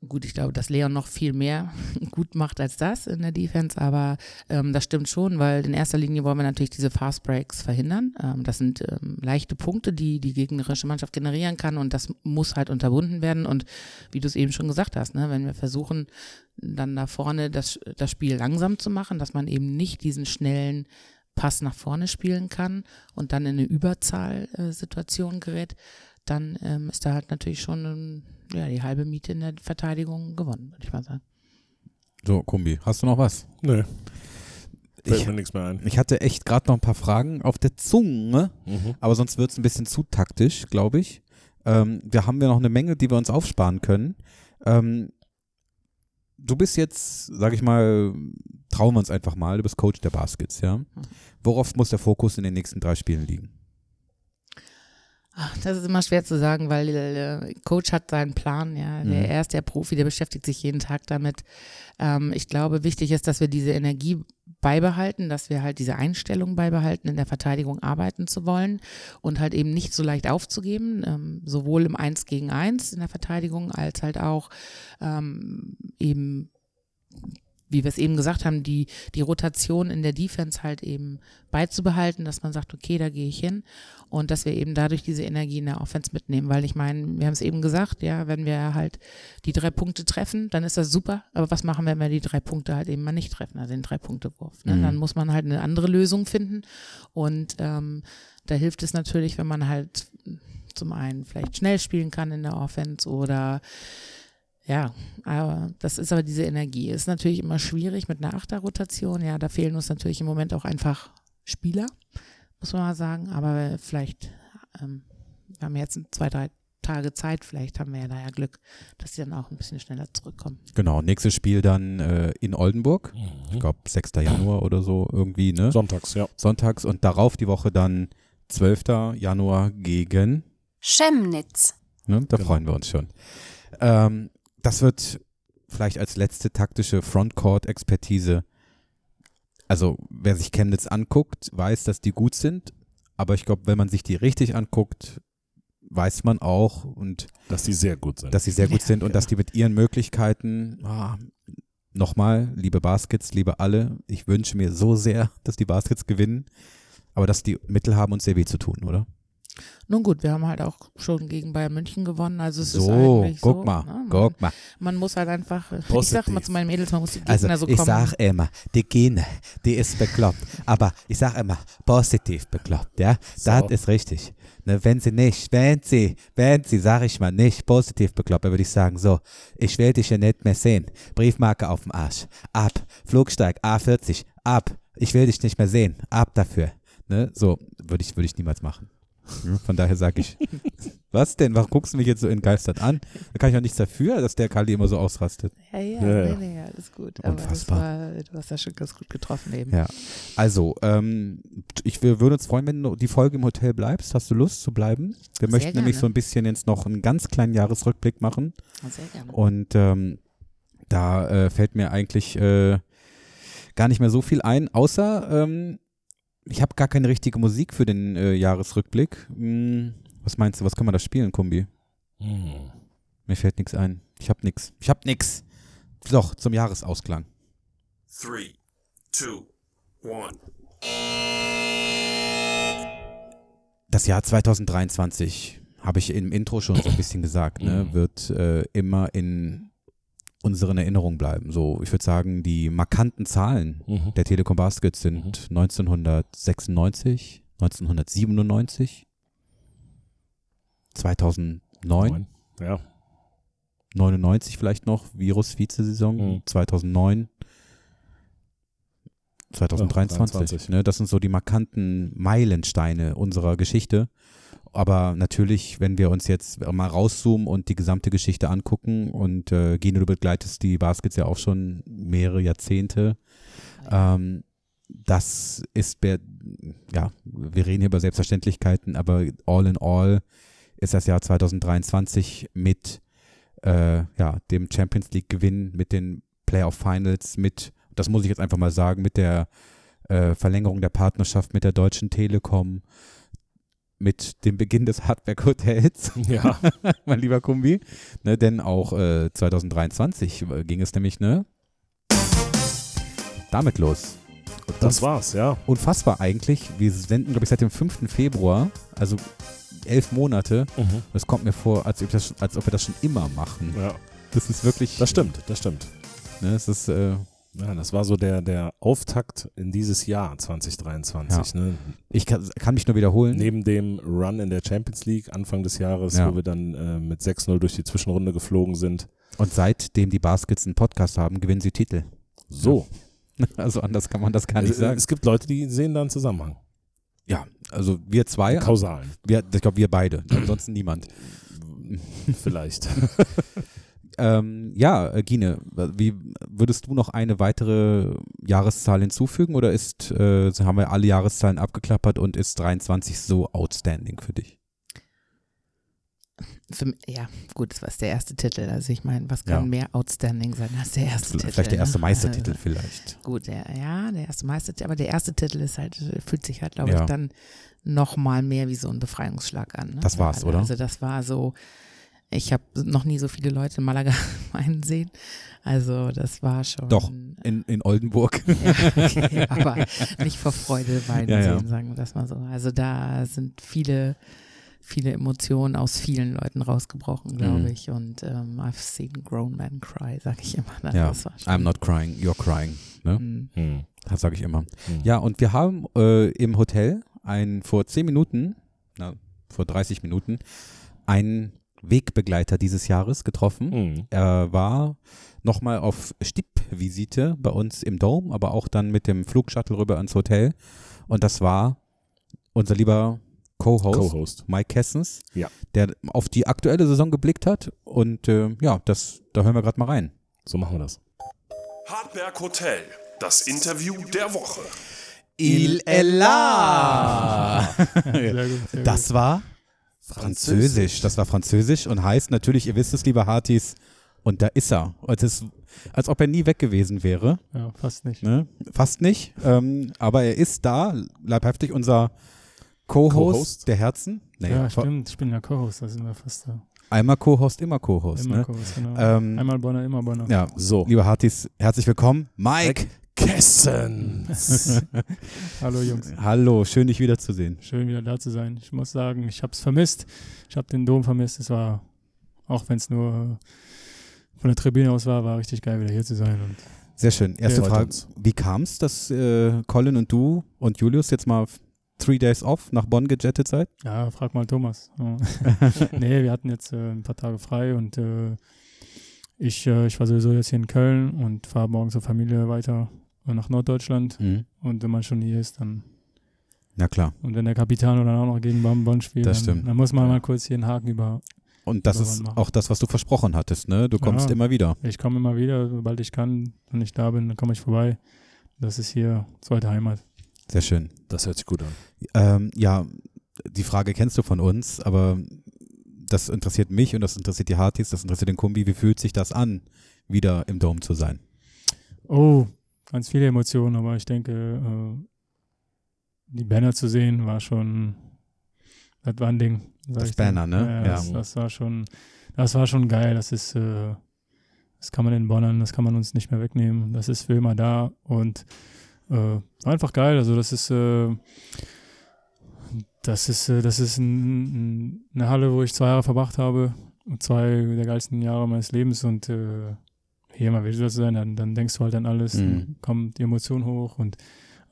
Gut, ich glaube, dass Leon noch viel mehr [LAUGHS] gut macht als das in der Defense, aber ähm, das stimmt schon, weil in erster Linie wollen wir natürlich diese Fast Breaks verhindern. Ähm, das sind ähm, leichte Punkte, die die gegnerische Mannschaft generieren kann und das muss halt unterbunden werden. Und wie du es eben schon gesagt hast, ne, wenn wir versuchen, dann da vorne das, das Spiel langsam zu machen, dass man eben nicht diesen schnellen Pass nach vorne spielen kann und dann in eine Überzahlsituation gerät, dann ähm, ist da halt natürlich schon ähm, ja, die halbe Miete in der Verteidigung gewonnen, würde ich mal sagen. So, Kumbi, hast du noch was? Nö. Fällt Ich, mir nichts mehr ein. ich hatte echt gerade noch ein paar Fragen auf der Zunge, Mhm. aber sonst wird es ein bisschen zu taktisch, glaube ich. Ähm, wir haben ja noch eine Menge, die wir uns aufsparen können. Ähm, du bist jetzt, sag ich mal, trauen wir uns einfach mal, du bist Coach der Baskets, ja? Worauf muss der Fokus in den nächsten drei Spielen liegen? Das ist immer schwer zu sagen, weil der Coach hat seinen Plan, ja. Der, Mhm. Er ist der Profi, der beschäftigt sich jeden Tag damit. Ähm, ich glaube, wichtig ist, dass wir diese Energie beibehalten, dass wir halt diese Einstellung beibehalten, in der Verteidigung arbeiten zu wollen und halt eben nicht so leicht aufzugeben, ähm, sowohl im Eins gegen Eins in der Verteidigung als halt auch ähm, eben wie wir es eben gesagt haben, die, die Rotation in der Defense halt eben beizubehalten, dass man sagt, okay, da gehe ich hin und dass wir eben dadurch diese Energie in der Offense mitnehmen, weil ich meine, wir haben es eben gesagt, ja, wenn wir halt die drei Punkte treffen, dann ist das super, aber was machen wir, wenn wir die drei Punkte halt eben mal nicht treffen, also den Drei-Punkte-Wurf, ne? Mhm. dann muss man halt eine andere Lösung finden und ähm, da hilft es natürlich, wenn man halt zum einen vielleicht schnell spielen kann in der Offense oder ja, aber das ist aber diese Energie. Ist natürlich immer schwierig mit einer Achterrotation. Ja, da fehlen uns natürlich im Moment auch einfach Spieler, muss man mal sagen. Aber vielleicht, ähm, wir haben jetzt zwei, drei Tage Zeit. Vielleicht haben wir ja da ja Glück, dass sie dann auch ein bisschen schneller zurückkommen. Genau, nächstes Spiel dann äh, in Oldenburg. Ich glaube 6. Januar oder so irgendwie, ne? Sonntags, ja. Sonntags und darauf die Woche dann 12. Januar gegen, Chemnitz. ne? Da Genau. freuen wir uns schon. Ähm, das wird vielleicht als letzte taktische Frontcourt-Expertise. Also, wer sich Chemnitz anguckt, weiß, dass die gut sind. Aber ich glaube, wenn man sich die richtig anguckt, weiß man auch und Dass die sehr gut sind. dass sie sehr gut sind und dass die mit ihren Möglichkeiten, ah, nochmal, liebe Baskets, liebe alle, ich wünsche mir so sehr, [LAUGHS] dass die Baskets gewinnen, aber dass die Mittel haben, uns sehr weh zu tun, oder? Nun gut, wir haben halt auch schon gegen Bayern München gewonnen. Also es ist So, eigentlich guck so, mal, ne? man, guck mal. man muss halt einfach, [LAUGHS] ich Positiv. sag mal zu meinen Mädels, man muss die Gegner Also so ich kommen. sag immer, die Gene, die ist bekloppt, aber ich sag immer, positiv bekloppt, ja, So. das ist richtig. Ne, wenn sie nicht, wenn sie, wenn sie, sag ich mal, nicht positiv bekloppt, dann würde ich sagen, so, ich will dich ja nicht mehr sehen. Briefmarke auf dem Arsch, ab, Flugsteig A40, ab, ich will dich nicht mehr sehen, ab dafür. Ne, so, würde ich, würde ich niemals machen. Ja, Von daher sage ich, [LAUGHS] was denn? Warum guckst du mich jetzt so entgeistert an? Da kann ich auch nichts dafür, dass der Kali immer so ausrastet. ja, ja, Ja, ja. nee, nee, alles gut. Aber das Unfassbar. war, du hast das schon ganz gut getroffen eben. Ja. Also, ähm, ich wir würden uns freuen, wenn du die Folge im Hotel bleibst. Hast du Lust zu bleiben? Wir möchten nämlich gerne. so ein bisschen jetzt noch einen ganz kleinen Jahresrückblick machen. Sehr gerne. Und ähm, da äh, fällt mir eigentlich äh, gar nicht mehr so viel ein, außer ähm, ich habe gar keine richtige Musik für den äh, Jahresrückblick. Hm, was meinst du, was können wir da spielen, Kumbi? Hm. Mir fällt nichts ein. Ich habe nichts. Ich habe nichts. Doch, zum Jahresausklang. Three, two, one. das Jahr 2023, habe ich im Intro schon so ein bisschen gesagt, ne, Mhm. wird äh, immer in unseren Erinnerungen bleiben. So, ich würde sagen, die markanten Zahlen Mhm. der Telekom Baskets sind 1996, 1997, 2009, Neun. Ja. 99 vielleicht noch, Virus-Vizesaison, Mhm. 2009, 2023. 23. Ne, das sind so die markanten Meilensteine unserer Geschichte. Aber natürlich, wenn wir uns jetzt mal rauszoomen und die gesamte Geschichte angucken und äh, Gino, du begleitest die Baskets ja auch schon mehrere Jahrzehnte. Ähm, das ist, ja, wir reden hier über Selbstverständlichkeiten, aber all in all ist das Jahr 2023 mit äh, ja, dem Champions League Gewinn, mit den Playoff Finals, mit, das muss ich jetzt einfach mal sagen, mit der äh, Verlängerung der Partnerschaft mit der Deutschen Telekom, mit dem Beginn des Hardback Hotels, Ja. [LAUGHS] mein lieber Kumbi. Ne, denn auch äh, 2023 ging es nämlich, ne? Damit los. Und Das war's, ja. unfassbar eigentlich. Wir senden, glaube ich, seit dem 5. Februar, also elf Monate. Mhm. Das kommt mir vor, als ob, das, als ob wir das schon immer machen. Ja. Das ist wirklich. Das stimmt, das stimmt. Ne, es ist, äh, Ja, das war so der, der Auftakt in dieses Jahr 2023. Ne? ich kann, kann mich nur wiederholen. Neben dem Run in der Champions League Anfang des Jahres, Ja. wo wir dann äh, mit 6-0 durch die Zwischenrunde geflogen sind. Und seitdem die Baskets einen Podcast haben, gewinnen sie Titel. So. [LAUGHS] Also anders kann man das gar nicht es, sagen. es gibt Leute, die sehen da einen Zusammenhang. Ja, also wir zwei, Kausalen. wir, ich glaube wir beide, [CLEARS THROAT] ansonsten niemand. Vielleicht. [LAUGHS] Ähm, ja, äh, Gine, wie würdest du noch eine weitere Jahreszahl hinzufügen oder ist, äh, haben wir alle Jahreszahlen abgeklappert und ist 23 so outstanding für dich? Für, ja, gut, das war der erste Titel. Also ich meine, was kann Ja. mehr outstanding sein als der erste Titel? Vielleicht der erste ne? Meistertitel Also, vielleicht. Gut, der, ja, der erste Meistertitel, aber der erste Titel ist halt, fühlt sich halt, glaube Ja. ich, dann noch mal mehr wie so ein Befreiungsschlag an. Ne? Das war's, also, oder? Also das war so, ich habe noch nie so viele Leute in Malaga [LAUGHS] weinen sehen. Also das war schon. Doch. In, in Oldenburg. [LAUGHS] Ja, okay, aber nicht vor Freude weinen Ja, ja. sehen, sagen wir das mal so. Also da sind viele, viele Emotionen aus vielen Leuten rausgebrochen, glaube Mhm. ich. Und ähm, I've seen grown men cry, sage ich immer. Also Ja, das war schon, I'm not crying, you're crying. Ne? Mhm. Hm. Das sage ich immer. Hm. Ja, und wir haben äh, im Hotel ein, vor 10 Minuten, na, vor 30 Minuten, einen Wegbegleiter dieses Jahres getroffen. Hm. Er war nochmal auf Stippvisite bei uns im Dome, aber auch dann mit dem Flugshuttle rüber ans Hotel. Und das war unser lieber Co-Host, Co-Host. Mike Kessens, Ja. der auf die aktuelle Saison geblickt hat. Und äh, ja, das, da hören wir gerade mal rein. So machen wir das. Hartberg Hotel, das Interview der Woche. Il Ella! [LAUGHS] Sehr gut, sehr Das war Französisch. Das war Französisch und heißt natürlich, ihr wisst es, liebe Hartis, und da ist er. Und es ist, als ob er nie weg gewesen wäre. Ja, fast nicht. Ne? Fast nicht. Ähm, aber er ist da, leibhaftig unser Co-Host Co-Host? der Herzen. Nee, ja, stimmt. Ich bin ja Co-Host, da sind wir fast da. Einmal Co-Host, immer Co-Host. Immer Ne? Co-Host, genau. Ähm, Einmal Bonner, immer Bonner. ja, So. liebe Hartis, herzlich willkommen. Mike, Kessens. [LAUGHS] Hallo Jungs. hallo, schön dich wiederzusehen. Schön wieder da zu sein. Ich muss sagen, ich habe es vermisst. Ich habe den Dom vermisst. Es war, auch wenn es nur von der Tribüne aus war, war richtig geil, wieder hier zu sein. Und Sehr schön. Erste Freut Frage, uns. wie kam es, dass äh, Colin und du und Julius jetzt mal three days off nach Bonn gejettet seid? ja, frag mal Thomas. Ja. [LAUGHS] nee, wir hatten jetzt äh, ein paar Tage frei und äh, ich, äh, ich war sowieso jetzt hier in Köln und fahre morgen zur Familie weiter nach Norddeutschland. Und wenn man schon hier ist, dann Na klar. Und wenn der Capitano dann auch noch gegen Bonn spielt, Das dann, stimmt. dann muss man mal kurz hier einen Haken über. Und das ist machen. auch das, was du versprochen hattest, ne? Du kommst Ja. immer wieder. Ich komme immer wieder, sobald ich kann. Wenn ich da bin, dann komme ich vorbei. Das ist hier zweite Heimat. Sehr schön. Das hört sich gut an. Ähm, ja, die Frage kennst du von uns, aber das interessiert mich und das interessiert die Hartis, das interessiert den Kumbi. Wie fühlt sich das an, wieder im Dom zu sein? Oh, ganz viele Emotionen, aber ich denke, äh, die Banner zu sehen war schon, das war ein Ding. Das. Banner, ne? Ja, Ja. Das, das war schon, das war schon geil. Das ist, äh, das kann man in Bonnern, das kann man uns nicht mehr wegnehmen. Das ist für immer da und äh, war einfach geil. Also das ist, das ist, das ist ein, eine Halle, wo ich zwei Jahre verbracht habe. Zwei der geilsten Jahre meines Lebens und äh, hier mal wieder zu sein, dann, dann denkst du halt an alles, Mhm. dann kommt die Emotion hoch und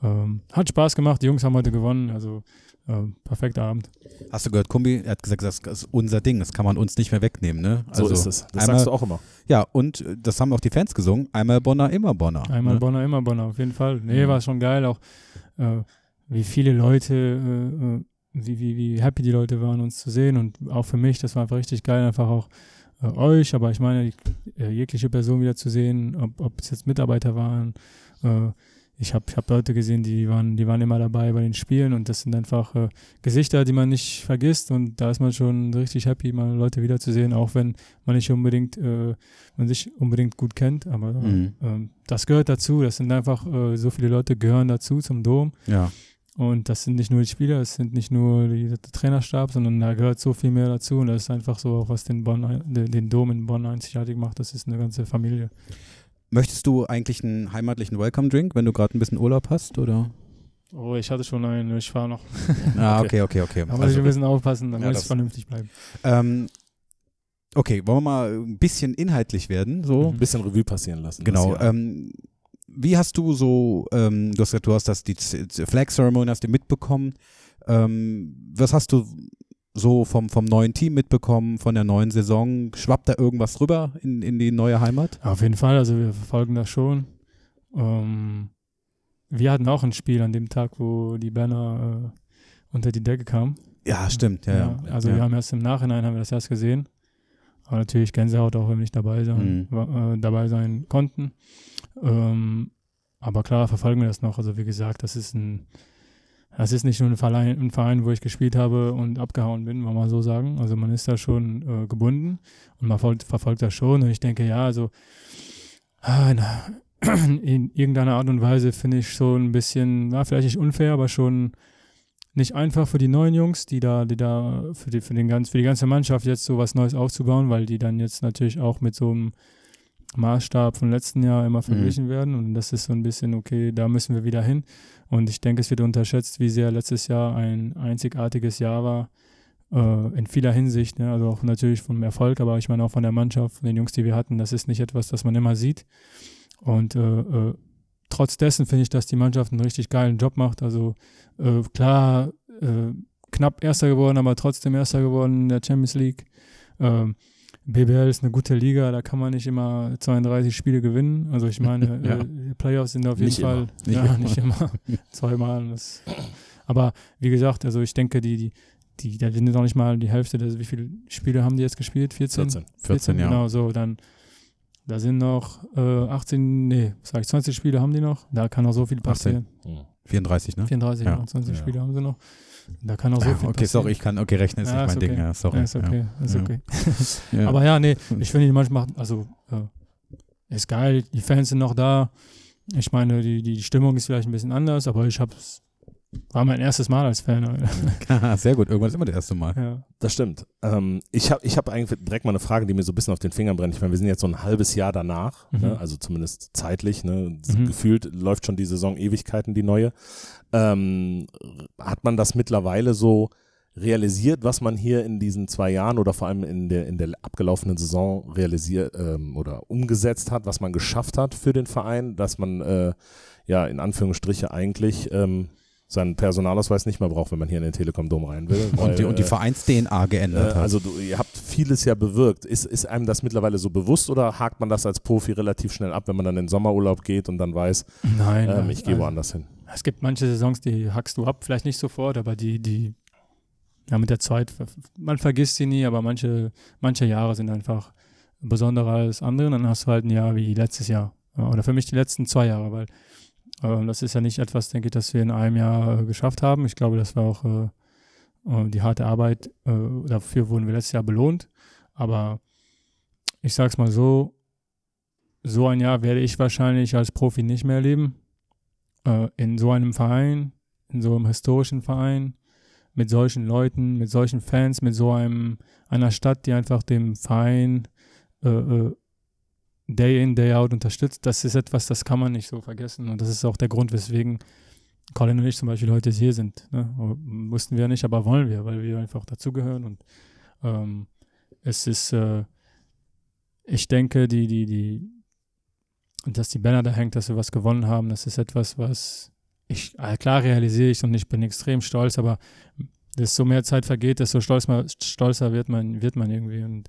ähm, hat Spaß gemacht. Die Jungs haben heute gewonnen, also äh, perfekter Abend. Hast du gehört, Kumbi? Er hat gesagt, das ist unser Ding, das kann man uns nicht mehr wegnehmen, ne? So ist es. Das einmal- sagst du auch immer. Ja, und äh, das haben auch die Fans gesungen. Einmal Bonner, immer Bonner. Einmal ne? Bonner, immer Bonner, auf jeden Fall. Nee, Mhm. war schon geil, auch äh, wie viele Leute, äh, äh, wie, wie, wie happy die Leute waren, uns zu sehen und auch für mich, das war einfach richtig geil, einfach auch äh, euch, aber ich meine, die, äh, jegliche Person wieder zu sehen, ob, ob es jetzt Mitarbeiter waren. Äh, ich habe ich hab Leute gesehen, die waren, die waren immer dabei bei den Spielen und das sind einfach äh, Gesichter, die man nicht vergisst und da ist man schon richtig happy, mal Leute wiederzusehen, auch wenn man nicht unbedingt, äh, man sich unbedingt gut kennt, aber Mhm. ähm, das gehört dazu. Das sind einfach äh, so viele Leute gehören dazu zum Dom. Ja. Und das sind nicht nur die Spieler, es sind nicht nur die, der Trainerstab, sondern da gehört so viel mehr dazu. Und das ist einfach so auch, was den, Bonn, den, den Dom in Bonn einzigartig macht. Das ist eine ganze Familie. Möchtest du eigentlich einen heimatlichen Welcome-Drink, wenn du gerade ein bisschen Urlaub hast, oder? Oh, ich hatte schon einen, ich war noch. Ah, [LAUGHS] okay, okay, okay. Da muss ich Also, ein bisschen aufpassen, dann Ja, muss ich vernünftig bleiben. ähm, okay, wollen wir mal ein bisschen inhaltlich werden, so? Mhm. Ein bisschen Revue passieren lassen. Genau. Ähm, wie hast du so, ähm, du hast gesagt, du hast das, die Flag Ceremony hast du mitbekommen. Ähm, was hast du so vom, vom neuen Team mitbekommen, von der neuen Saison? Schwappt da irgendwas rüber in, in die neue Heimat? Auf jeden Fall, also wir verfolgen das schon. Ähm, wir hatten auch ein Spiel an dem Tag, wo die Banner äh, unter die Decke kamen. Ja, stimmt. Ja, ja. also ja. wir haben erst im Nachhinein haben wir das erst gesehen. Aber natürlich Gänsehaut auch, wenn wir nicht dabei sein, Mhm. äh, dabei sein konnten. Ähm, aber klar verfolgen wir das noch. Also wie gesagt, das ist ein, das ist nicht nur ein Verein, ein Verein, wo ich gespielt habe und abgehauen bin, wollen wir mal so sagen. Also man ist da schon äh, gebunden und man verfolgt, verfolgt das schon. Und ich denke, ja, also ah, in, [CLEARS THROAT] in irgendeiner Art und Weise finde ich schon ein bisschen, ja, vielleicht nicht unfair, aber schon nicht einfach für die neuen Jungs, die da, die da für die, für den ganz, für die ganze Mannschaft jetzt so was Neues aufzubauen, weil die dann jetzt natürlich auch mit so einem Maßstab von letzten Jahr immer verglichen werden und das ist so ein bisschen, okay, da müssen wir wieder hin und ich denke, es wird unterschätzt, wie sehr letztes Jahr ein einzigartiges Jahr war, äh, in vieler Hinsicht, ne? also auch natürlich vom Erfolg, aber ich meine auch von der Mannschaft, von den Jungs, die wir hatten, das ist nicht etwas, das man immer sieht und äh, äh, trotz dessen finde ich, dass die Mannschaft einen richtig geilen Job macht. Also äh, klar, äh, knapp Erster geworden, aber trotzdem Erster geworden in der Champions League. Ähm, BBL ist eine gute Liga, da kann man nicht immer 32 Spiele gewinnen. Also ich meine, [LAUGHS] Ja. äh, Playoffs sind auf jeden Nicht Fall immer. Nicht ja, immer. nicht immer [LAUGHS] zweimal. Das, aber wie gesagt, also ich denke, die, die, die, da sind noch nicht mal die Hälfte, des, wie viele Spiele haben die jetzt gespielt? 14? 14. 14, ja. Genau, so, dann, da sind noch äh, 18, nee, sag ich, 20 Spiele haben die noch. Da kann noch so viel 18. passieren. Mhm. 34, ne? 34, Ja. ja. 20 Ja. Spiele haben sie noch. Da kann noch so Ah, viel okay, passieren. sorry, ich kann, okay, rechnen ist Ja, nicht mein ist Ding, okay. ja, sorry. Ja, ist okay, ist Ja. okay. [LAUGHS] Ja. Aber ja, nee, ich finde die manchmal, also, äh, ist geil, die Fans sind noch da. Ich meine, die, die Stimmung ist vielleicht ein bisschen anders, aber ich hab's, war mein erstes Mal als Fan. [LAUGHS] Sehr gut, irgendwann ist immer das erste Mal. ja. Das stimmt. Ähm, ich habe ich hab eigentlich direkt mal eine Frage, die mir so ein bisschen auf den Fingern brennt. Ich meine, wir sind jetzt so ein halbes Jahr danach, Mhm. ne? also zumindest zeitlich. Ne? Mhm. Gefühlt läuft schon die Saison Ewigkeiten, die neue. Ähm, hat man das mittlerweile so realisiert, was man hier in diesen zwei Jahren oder vor allem in der, in der abgelaufenen Saison realisiert ähm, oder umgesetzt hat, was man geschafft hat für den Verein, dass man äh, ja in Anführungsstriche eigentlich ähm, seinen Personalausweis nicht mehr braucht, wenn man hier in den Telekom-Dom rein will. weil, Und die, und die äh, Vereins-DNA geändert äh, hat. also du, ihr habt vieles ja bewirkt. Ist, ist einem das mittlerweile so bewusst oder hakt man das als Profi relativ schnell ab, wenn man dann in den Sommerurlaub geht und dann weiß, Nein. ähm, ich gehe also, woanders hin? Es gibt manche Saisons, die hackst du ab, vielleicht nicht sofort, aber die, die, ja, mit der Zeit, man vergisst sie nie, aber manche, manche Jahre sind einfach besonderer als andere. Dann hast du halt ein Jahr wie letztes Jahr. Ja, oder für mich die letzten zwei Jahre, weil das ist ja nicht etwas, denke ich, das wir in einem Jahr äh, geschafft haben. Ich glaube, das war auch äh, äh, die harte Arbeit. Dafür wurden wir letztes Jahr belohnt. Aber ich sag's mal so, so ein Jahr werde ich wahrscheinlich als Profi nicht mehr erleben in so einem Verein, in so einem historischen Verein, mit solchen Leuten, mit solchen Fans, mit so einem einer Stadt, die einfach dem Verein äh, Day in, Day out unterstützt, das ist etwas, das kann man nicht so vergessen. Und das ist auch der Grund, weswegen Colin und ich zum Beispiel heute hier sind. Ne? Mussten wir nicht, aber wollen wir, weil wir einfach dazugehören. Und ähm, es ist, äh, ich denke, die, die, die, dass die Banner da hängt, dass wir was gewonnen haben, das ist etwas, was ich, äh, klar realisiere ich und ich bin extrem stolz, aber desto mehr Zeit vergeht, desto stolz stolzer wird man, wird man irgendwie. Und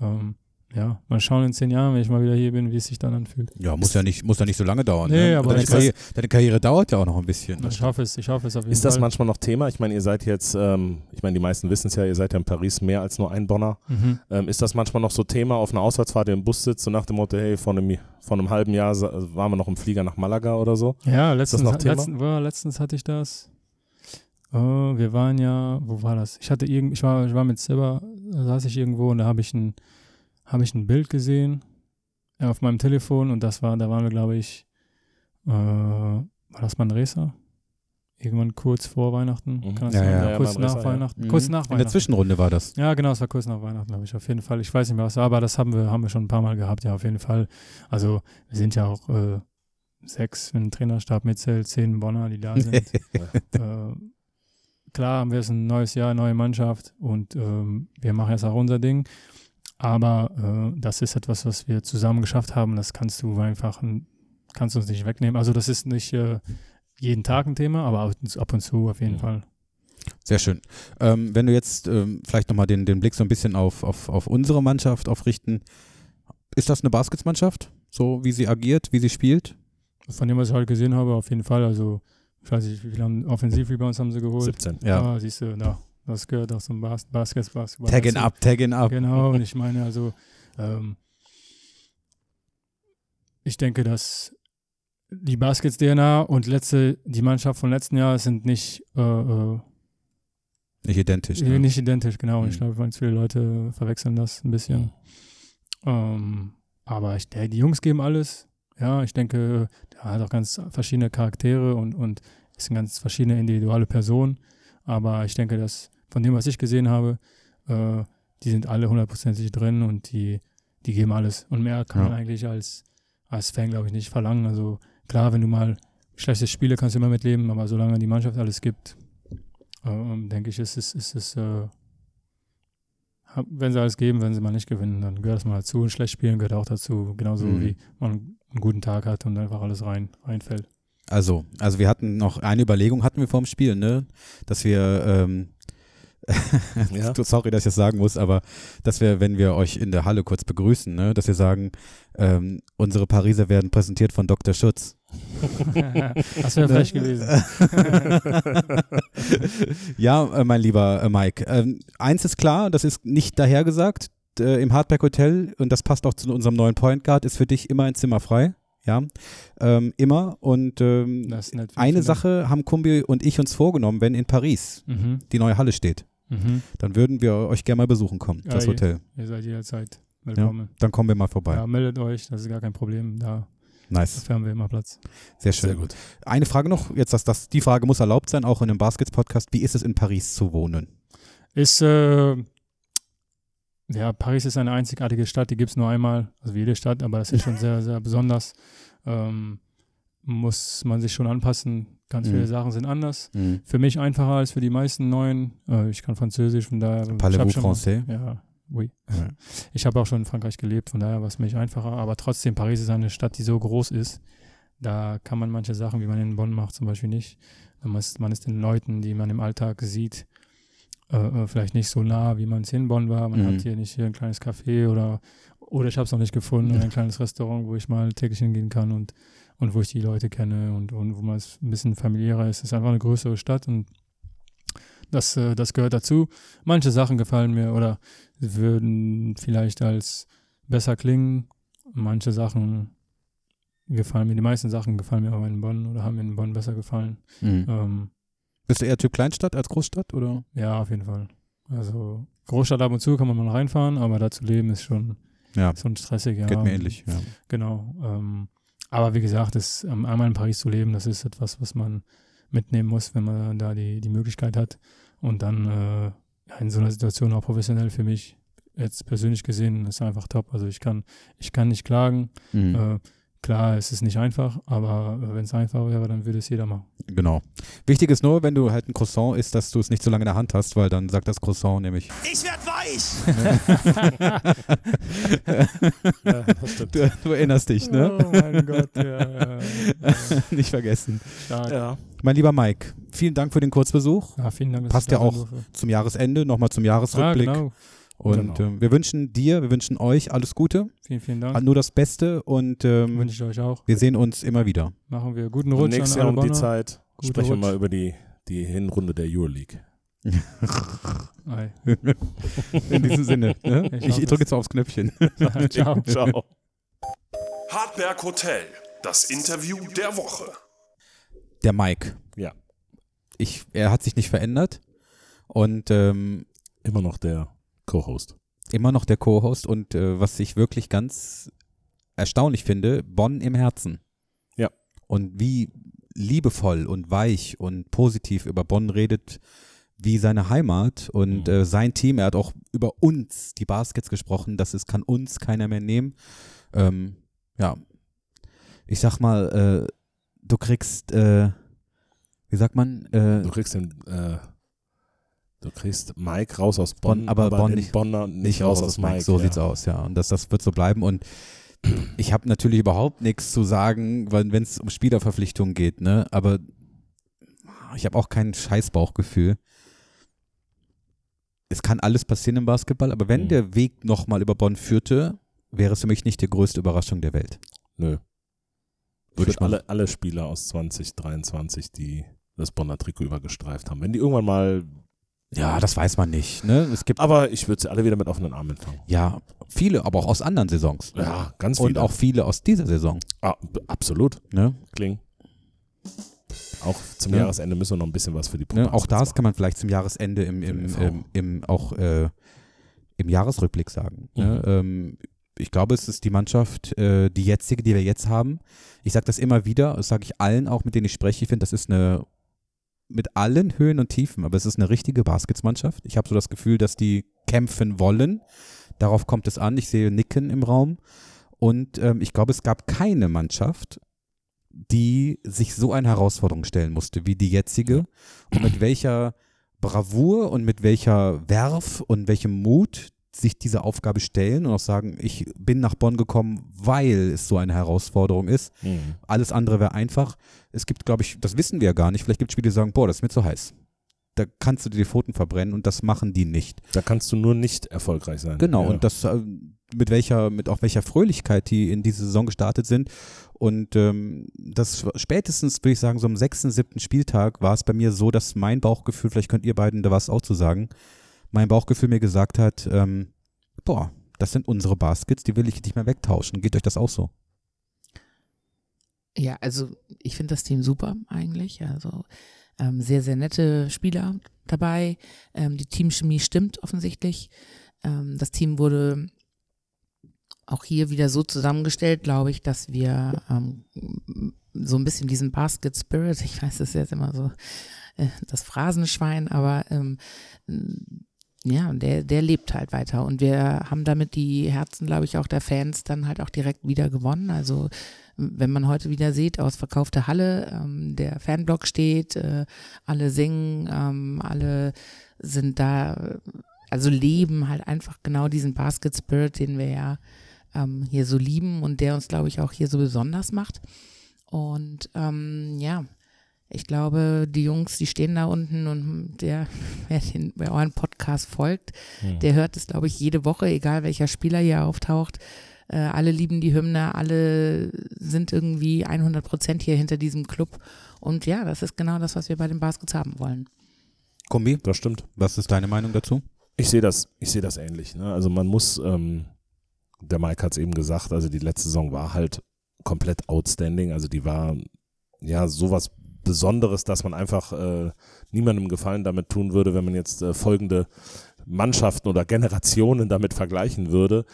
ähm, ja, mal schauen in zehn Jahren, wenn ich mal wieder hier bin, wie es sich dann anfühlt. Ja, muss ja nicht, muss ja nicht so lange dauern. Nee, ne? aber deine, Karriere, deine Karriere dauert ja auch noch ein bisschen. Ich hoffe es, ich hoffe es auf jeden Ist das Fall. manchmal noch Thema? Ich meine, ihr seid jetzt, ähm, ich meine, die meisten wissen es ja, ihr seid ja in Paris mehr als nur ein Bonner. Mhm. Ähm, ist das manchmal noch so Thema auf einer Auswärtsfahrt, ihr im Bus sitzt, so nach dem Motto, hey, vor einem, vor einem halben Jahr waren wir noch im Flieger nach Malaga oder so? Ja, letztens, noch Thema? letztens, ja, letztens hatte ich das. Oh, wir waren ja, wo war das? Ich hatte irgend, ich war, ich war mit Silber, da saß ich irgendwo und da habe ich ein, habe ich ein Bild gesehen äh, auf meinem Telefon und das war, da waren wir, glaube ich, äh, war das Manresa? Irgendwann kurz vor Weihnachten, Mhm. kann das Ja, sein? ja. Ja, kurz nach ja. Weihnachten, Mhm. kurz nach In der Weihnachten. Zwischenrunde war das. Ja, genau, es war kurz nach Weihnachten, glaube ich, auf jeden Fall. Ich weiß nicht mehr was, aber das haben wir, haben wir schon ein paar Mal gehabt, ja, auf jeden Fall. Also, wir sind ja auch äh, sechs, wenn ein Trainerstab mitzählt, zehn Bonner, die da [LAUGHS] sind. äh, klar haben wir jetzt ein neues Jahr, neue Mannschaft und ähm, wir machen jetzt auch unser Ding. Aber äh, das ist etwas, was wir zusammen geschafft haben. Das kannst du einfach, kannst du uns nicht wegnehmen. Also das ist nicht äh, jeden Tag ein Thema, aber ab und zu, auf jeden Mhm. Fall. Sehr schön. Ähm, wenn du jetzt ähm, vielleicht nochmal den, den Blick so ein bisschen auf, auf, auf unsere Mannschaft aufrichten, ist das eine Basketmannschaft, so wie sie agiert, wie sie spielt? Von dem, was ich heute gesehen habe, auf jeden Fall. Also ich weiß nicht, wie viele haben Offensivrebounds haben sie geholt. 17. Ja. Ah, siehst du, da, das gehört auch zum Bas Baskets Basketball. Tagging dazu. up, tagging up. Genau, und ich meine, also, ähm, ich denke, dass die Baskets-DNA und letzte, die Mannschaft von letzten Jahr sind nicht, äh, äh, Nicht identisch. Ne? nicht identisch, genau. Und Ich Mhm. glaube, ganz viele Leute verwechseln das ein bisschen. Ähm, aber ich, die Jungs geben alles. Ja, ich denke, der hat auch ganz verschiedene Charaktere und, und ist eine ganz verschiedene individuelle Person. Aber ich denke, dass von dem, was ich gesehen habe, äh, die sind alle hundertprozentig drin und die, die geben alles. Und mehr kann Ja. man eigentlich als, als Fan, glaube ich, nicht verlangen. Also klar, wenn du mal schlechte Spiele kannst du immer mitleben, aber solange die Mannschaft alles gibt, ähm, denke ich, ist es, ist es äh, wenn sie alles geben, wenn sie mal nicht gewinnen, dann gehört das mal dazu. Und schlecht spielen gehört auch dazu, genauso Mhm. wie man einen guten Tag hat und einfach alles rein, reinfällt. Also, also wir hatten noch eine Überlegung hatten wir vor dem Spiel, ne? Dass wir, ähm, Ja. [LAUGHS] sorry, dass ich das sagen muss, aber dass wir, wenn wir euch in der Halle kurz begrüßen, ne, dass wir sagen, ähm, unsere Pariser werden präsentiert von Dr. Schutz. [LAUGHS] das wäre frech gewesen. [LAUGHS] ja, äh, mein lieber äh, Mike. Ähm, eins ist klar, das ist nicht dahergesagt. Äh, Im Hardback Hotel, und das passt auch zu unserem neuen Point Guard, ist für dich immer ein Zimmer frei. Ja, ähm, immer. Und ähm, eine Sache haben Kumbi und ich uns vorgenommen, wenn in Paris. Mhm. die neue Halle steht, Mhm. dann würden wir euch gerne mal besuchen kommen, das Ja, Hotel. Ihr seid jederzeit willkommen. Dann kommen wir mal vorbei. Ja. meldet euch, das ist gar kein Problem. Da Nice, dafür haben wir immer Platz. sehr schön. Sehr gut. Eine Frage noch, jetzt das, das, die Frage muss erlaubt sein, auch in einem Baskets-Podcast. Wie ist es in Paris zu wohnen? Ist, äh, ja, Paris ist eine einzigartige Stadt, die gibt es nur einmal, also wie jede Stadt, aber das ist schon [LAUGHS] sehr, sehr besonders. Ähm, muss man sich schon anpassen. Ganz Mhm. viele Sachen sind anders. Für mich einfacher als für die meisten Neuen. Äh, ich kann Französisch, von daher. Parlez-vous mal- français? Ja, oui. Ja. Ich habe auch schon in Frankreich gelebt, von daher war es für mich einfacher. Aber trotzdem, Paris ist eine Stadt, die so groß ist. Da kann man manche Sachen, wie man in Bonn macht, zum Beispiel nicht. Man ist, man ist den Leuten, die man im Alltag sieht, äh, äh, vielleicht nicht so nah, wie man es in Bonn war. Man Mhm. hat hier nicht hier ein kleines Café oder, oder ich habe es noch nicht gefunden, ein kleines Restaurant, wo ich mal täglich hingehen kann und, und wo ich die Leute kenne und, und wo man es ein bisschen familiärer ist. Es ist einfach eine größere Stadt und das, äh, das gehört dazu. Manche Sachen gefallen mir oder würden vielleicht als besser klingen. Manche Sachen gefallen mir, die meisten Sachen gefallen mir aber in Bonn oder haben mir in Bonn besser gefallen. Mhm. Ähm, Bist du eher Typ Kleinstadt als Großstadt oder? ja, auf jeden Fall. Also Großstadt ab und zu kann man mal reinfahren, aber da zu leben ist schon, Ja, schon stressig. Ja. geht mir ähnlich. Ja. Genau. Ähm, aber wie gesagt, das, ähm, einmal in Paris zu leben, das ist etwas, was man mitnehmen muss, wenn man da die, die Möglichkeit hat. Und dann äh, in so einer Situation auch professionell für mich jetzt persönlich gesehen ist einfach top. Also ich kann, ich kann nicht klagen. Mhm. Äh, klar, es ist nicht einfach, aber wenn es einfach wäre, dann würde es jeder machen. Genau. Wichtig ist nur, wenn du halt ein Croissant isst, dass du es nicht so lange in der Hand hast, weil dann sagt das Croissant nämlich. [LAUGHS] Ich werd weich! [LAUGHS] Ja, das stimmt. Du, du erinnerst dich, ne? Oh mein Gott, ja, ja, ja. [LAUGHS] nicht vergessen. Stark. Ja. Mein lieber Mike, vielen Dank für den Kurzbesuch. Ja, vielen Dank. Passt ja auch. Zum Jahresende, nochmal zum Ja, Jahresrückblick. genau. Und Genau. ähm, wir wünschen dir, wir wünschen euch alles Gute, Vielen, vielen Dank. nur das Beste und ähm, Wünsche ich euch auch. wir sehen uns immer wieder. Machen wir guten Und Rutsch nächstes an Jahr um die. Zeit Guter sprechen wir Rutsch. mal über die, die Hinrunde der Euroleague. [LAUGHS] In diesem Sinne. Ne? Ich Ich, drücke jetzt aufs Knöpfchen. [LAUGHS] Ciao. [LAUGHS] Ciao. Hartberg Hotel, das Interview der Woche. Der Mike. Ja. Ich, er hat sich nicht verändert und ähm, Immer noch der Co-Host. immer noch der Co-Host und äh, was ich wirklich ganz erstaunlich finde, Bonn im Herzen. Ja. Und wie liebevoll und weich und positiv über Bonn redet, wie seine Heimat und Mhm. äh, sein Team. Er hat auch über uns, die Baskets, gesprochen. Das ist, kann uns keiner mehr nehmen. Ähm, ja, ich sag mal, äh, du kriegst, äh, wie sagt man, äh, Du kriegst den, äh, du kriegst Mike raus aus Bonn, Bonn, aber Bonn den nicht- Bonner nicht, raus raus aus Mike. So ja. sieht's aus, ja. Und das, das wird so bleiben. Und ich habe natürlich überhaupt nichts zu sagen, wenn es um Spielerverpflichtungen geht, ne? Aber ich habe auch kein Scheißbauchgefühl. Es kann alles passieren im Basketball, aber wenn Mhm. der Weg nochmal über Bonn führte, wäre es für mich nicht die größte Überraschung der Welt. Nö. Würde ich alle, alle Spieler aus 2023, die das Bonner Trikot übergestreift haben, wenn die irgendwann mal, Ja, das weiß man nicht. Ne? Es gibt aber ich würde sie alle wieder mit offenen Armen empfangen. ja viele, aber auch aus anderen Saisons. Ja, ganz Und viele. auch viele aus dieser Saison. ah, absolut, Ne? Kling. Auch zum Ja. Jahresende müssen wir noch ein bisschen was für die Ne, auch das kann man vielleicht zum Jahresende im, im, FV. im, im auch äh, im Jahresrückblick sagen. Ne? Mhm. Ähm, ich glaube, es ist die Mannschaft, äh, die jetzige, die wir jetzt haben. Ich sage das immer wieder, das sage ich allen auch, mit denen ich spreche. Ich finde, das ist eine mit allen Höhen und Tiefen, aber es ist eine richtige Basketsmannschaft. Ich habe so das Gefühl, dass die kämpfen wollen. Darauf kommt es an. Ich sehe Nicken im Raum. Und ähm, ich glaube, es gab keine Mannschaft, die sich so eine Herausforderung stellen musste wie die jetzige und mit welcher Bravour und mit welcher Werf und welchem Mut sich diese Aufgabe stellen und auch sagen, ich bin nach Bonn gekommen, weil es so eine Herausforderung ist. Mhm. Alles andere wäre einfach. Es gibt, glaube ich, das wissen wir ja gar nicht. Vielleicht gibt es Spiele, die sagen, boah, das ist mir zu heiß. Da kannst du dir die Pfoten verbrennen und das machen die nicht. Da kannst du nur nicht erfolgreich sein. Genau, ja. und das äh, mit welcher, mit auch welcher Fröhlichkeit die in diese Saison gestartet sind. Und ähm, das spätestens, würde ich sagen, so am sechsten, siebten Spieltag war es bei mir so, dass mein Bauchgefühl, vielleicht könnt ihr beiden da was auch zu sagen, mein Bauchgefühl mir gesagt hat, ähm, boah, das sind unsere Baskets, die will ich nicht mehr wegtauschen. Geht euch das auch so? Ja, also ich finde das Team super eigentlich. Also ähm, sehr, sehr nette Spieler dabei. Ähm, die Teamchemie stimmt offensichtlich. Ähm, das Team wurde auch hier wieder so zusammengestellt, glaube ich, dass wir ähm, so ein bisschen diesen Basket Spirit, [LAUGHS] ich weiß, das ist jetzt immer so äh, das Phrasenschwein, aber ähm, ja, der, der lebt halt weiter. Und wir haben damit die Herzen, glaube ich, auch der Fans dann halt auch direkt wieder gewonnen. Also wenn man heute wieder sieht, ausverkaufte Halle, ähm, der Fanblock steht, äh, alle singen, ähm, alle sind da, also leben halt einfach genau diesen Basket Spirit, den wir ja ähm, hier so lieben und der uns, glaube ich, auch hier so besonders macht. Und ähm, ja, ich glaube, die Jungs, die stehen da unten und der, [LAUGHS] wer, den, wer euren Podcast folgt, Hm. der hört es, glaube ich, jede Woche, egal welcher Spieler hier auftaucht. Äh, alle lieben die Hymne, alle sind irgendwie 100 Prozent hier hinter diesem Club. Und ja, das ist genau das, was wir bei den Baskets haben wollen. Kombi, Das stimmt. was ist deine Meinung dazu? Ich sehe das, ich sehe das ähnlich. Ne? Also man muss, ähm, der Mike hat es eben gesagt, also die letzte Saison war halt komplett outstanding. Also die war ja sowas Besonderes, dass man einfach äh, niemandem Gefallen damit tun würde, wenn man jetzt äh, folgende Mannschaften oder Generationen damit vergleichen würde.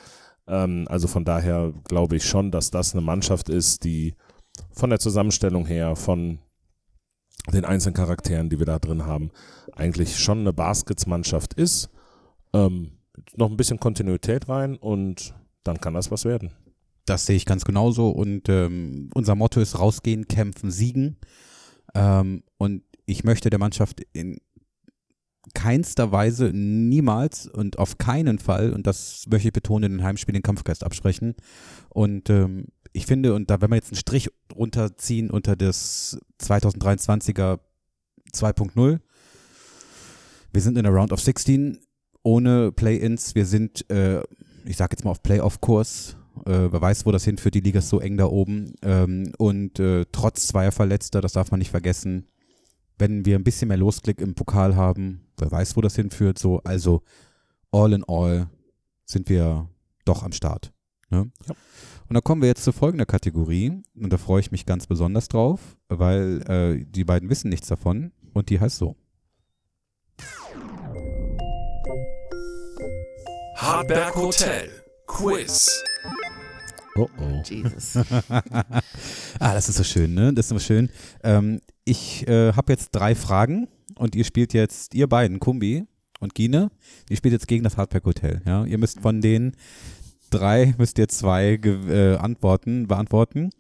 Ähm, also von daher glaube ich schon, dass das eine Mannschaft ist, die von der Zusammenstellung her, von den einzelnen Charakteren, die wir da drin haben, eigentlich schon eine Baskets-Mannschaft ist. Ähm, noch ein bisschen Kontinuität rein und dann kann das was werden. Das sehe ich ganz genauso. Und ähm, unser Motto ist rausgehen, kämpfen, siegen. Ähm, und ich möchte der Mannschaft in keinster Weise niemals und auf keinen Fall, und das möchte ich betonen, in den Heimspielen den Kampfgeist absprechen. Und ähm, ich finde, und da, wenn wir jetzt einen Strich runterziehen unter das 2023er 2.0, wir sind in der Round of 16 ohne Play-Ins, wir sind, äh, ich sag jetzt mal auf Playoff-Kurs, äh, wer weiß, wo das hinführt, die Liga ist so eng da oben. Ähm, und äh, trotz zweier Verletzter, das darf man nicht vergessen, wenn wir ein bisschen mehr Losklick im Pokal haben, wer weiß, wo das hinführt. So, also all in all sind wir doch am Start. Ne? Ja. Und da kommen wir jetzt zu folgender Kategorie und da freue ich mich ganz besonders drauf, weil äh, die beiden wissen nichts davon und die heißt so. Hardberg Hotel Quiz. Oh oh. Jesus. [LAUGHS] Ah, das ist so schön, ne? Das ist so schön. Ähm, ich äh, habe jetzt drei Fragen und ihr spielt jetzt, ihr beiden, Kumbi und Gine, ihr spielt jetzt gegen das Hardpack Hotel. Ja? Ihr müsst von den drei, müsst ihr zwei ge- äh, Antworten beantworten.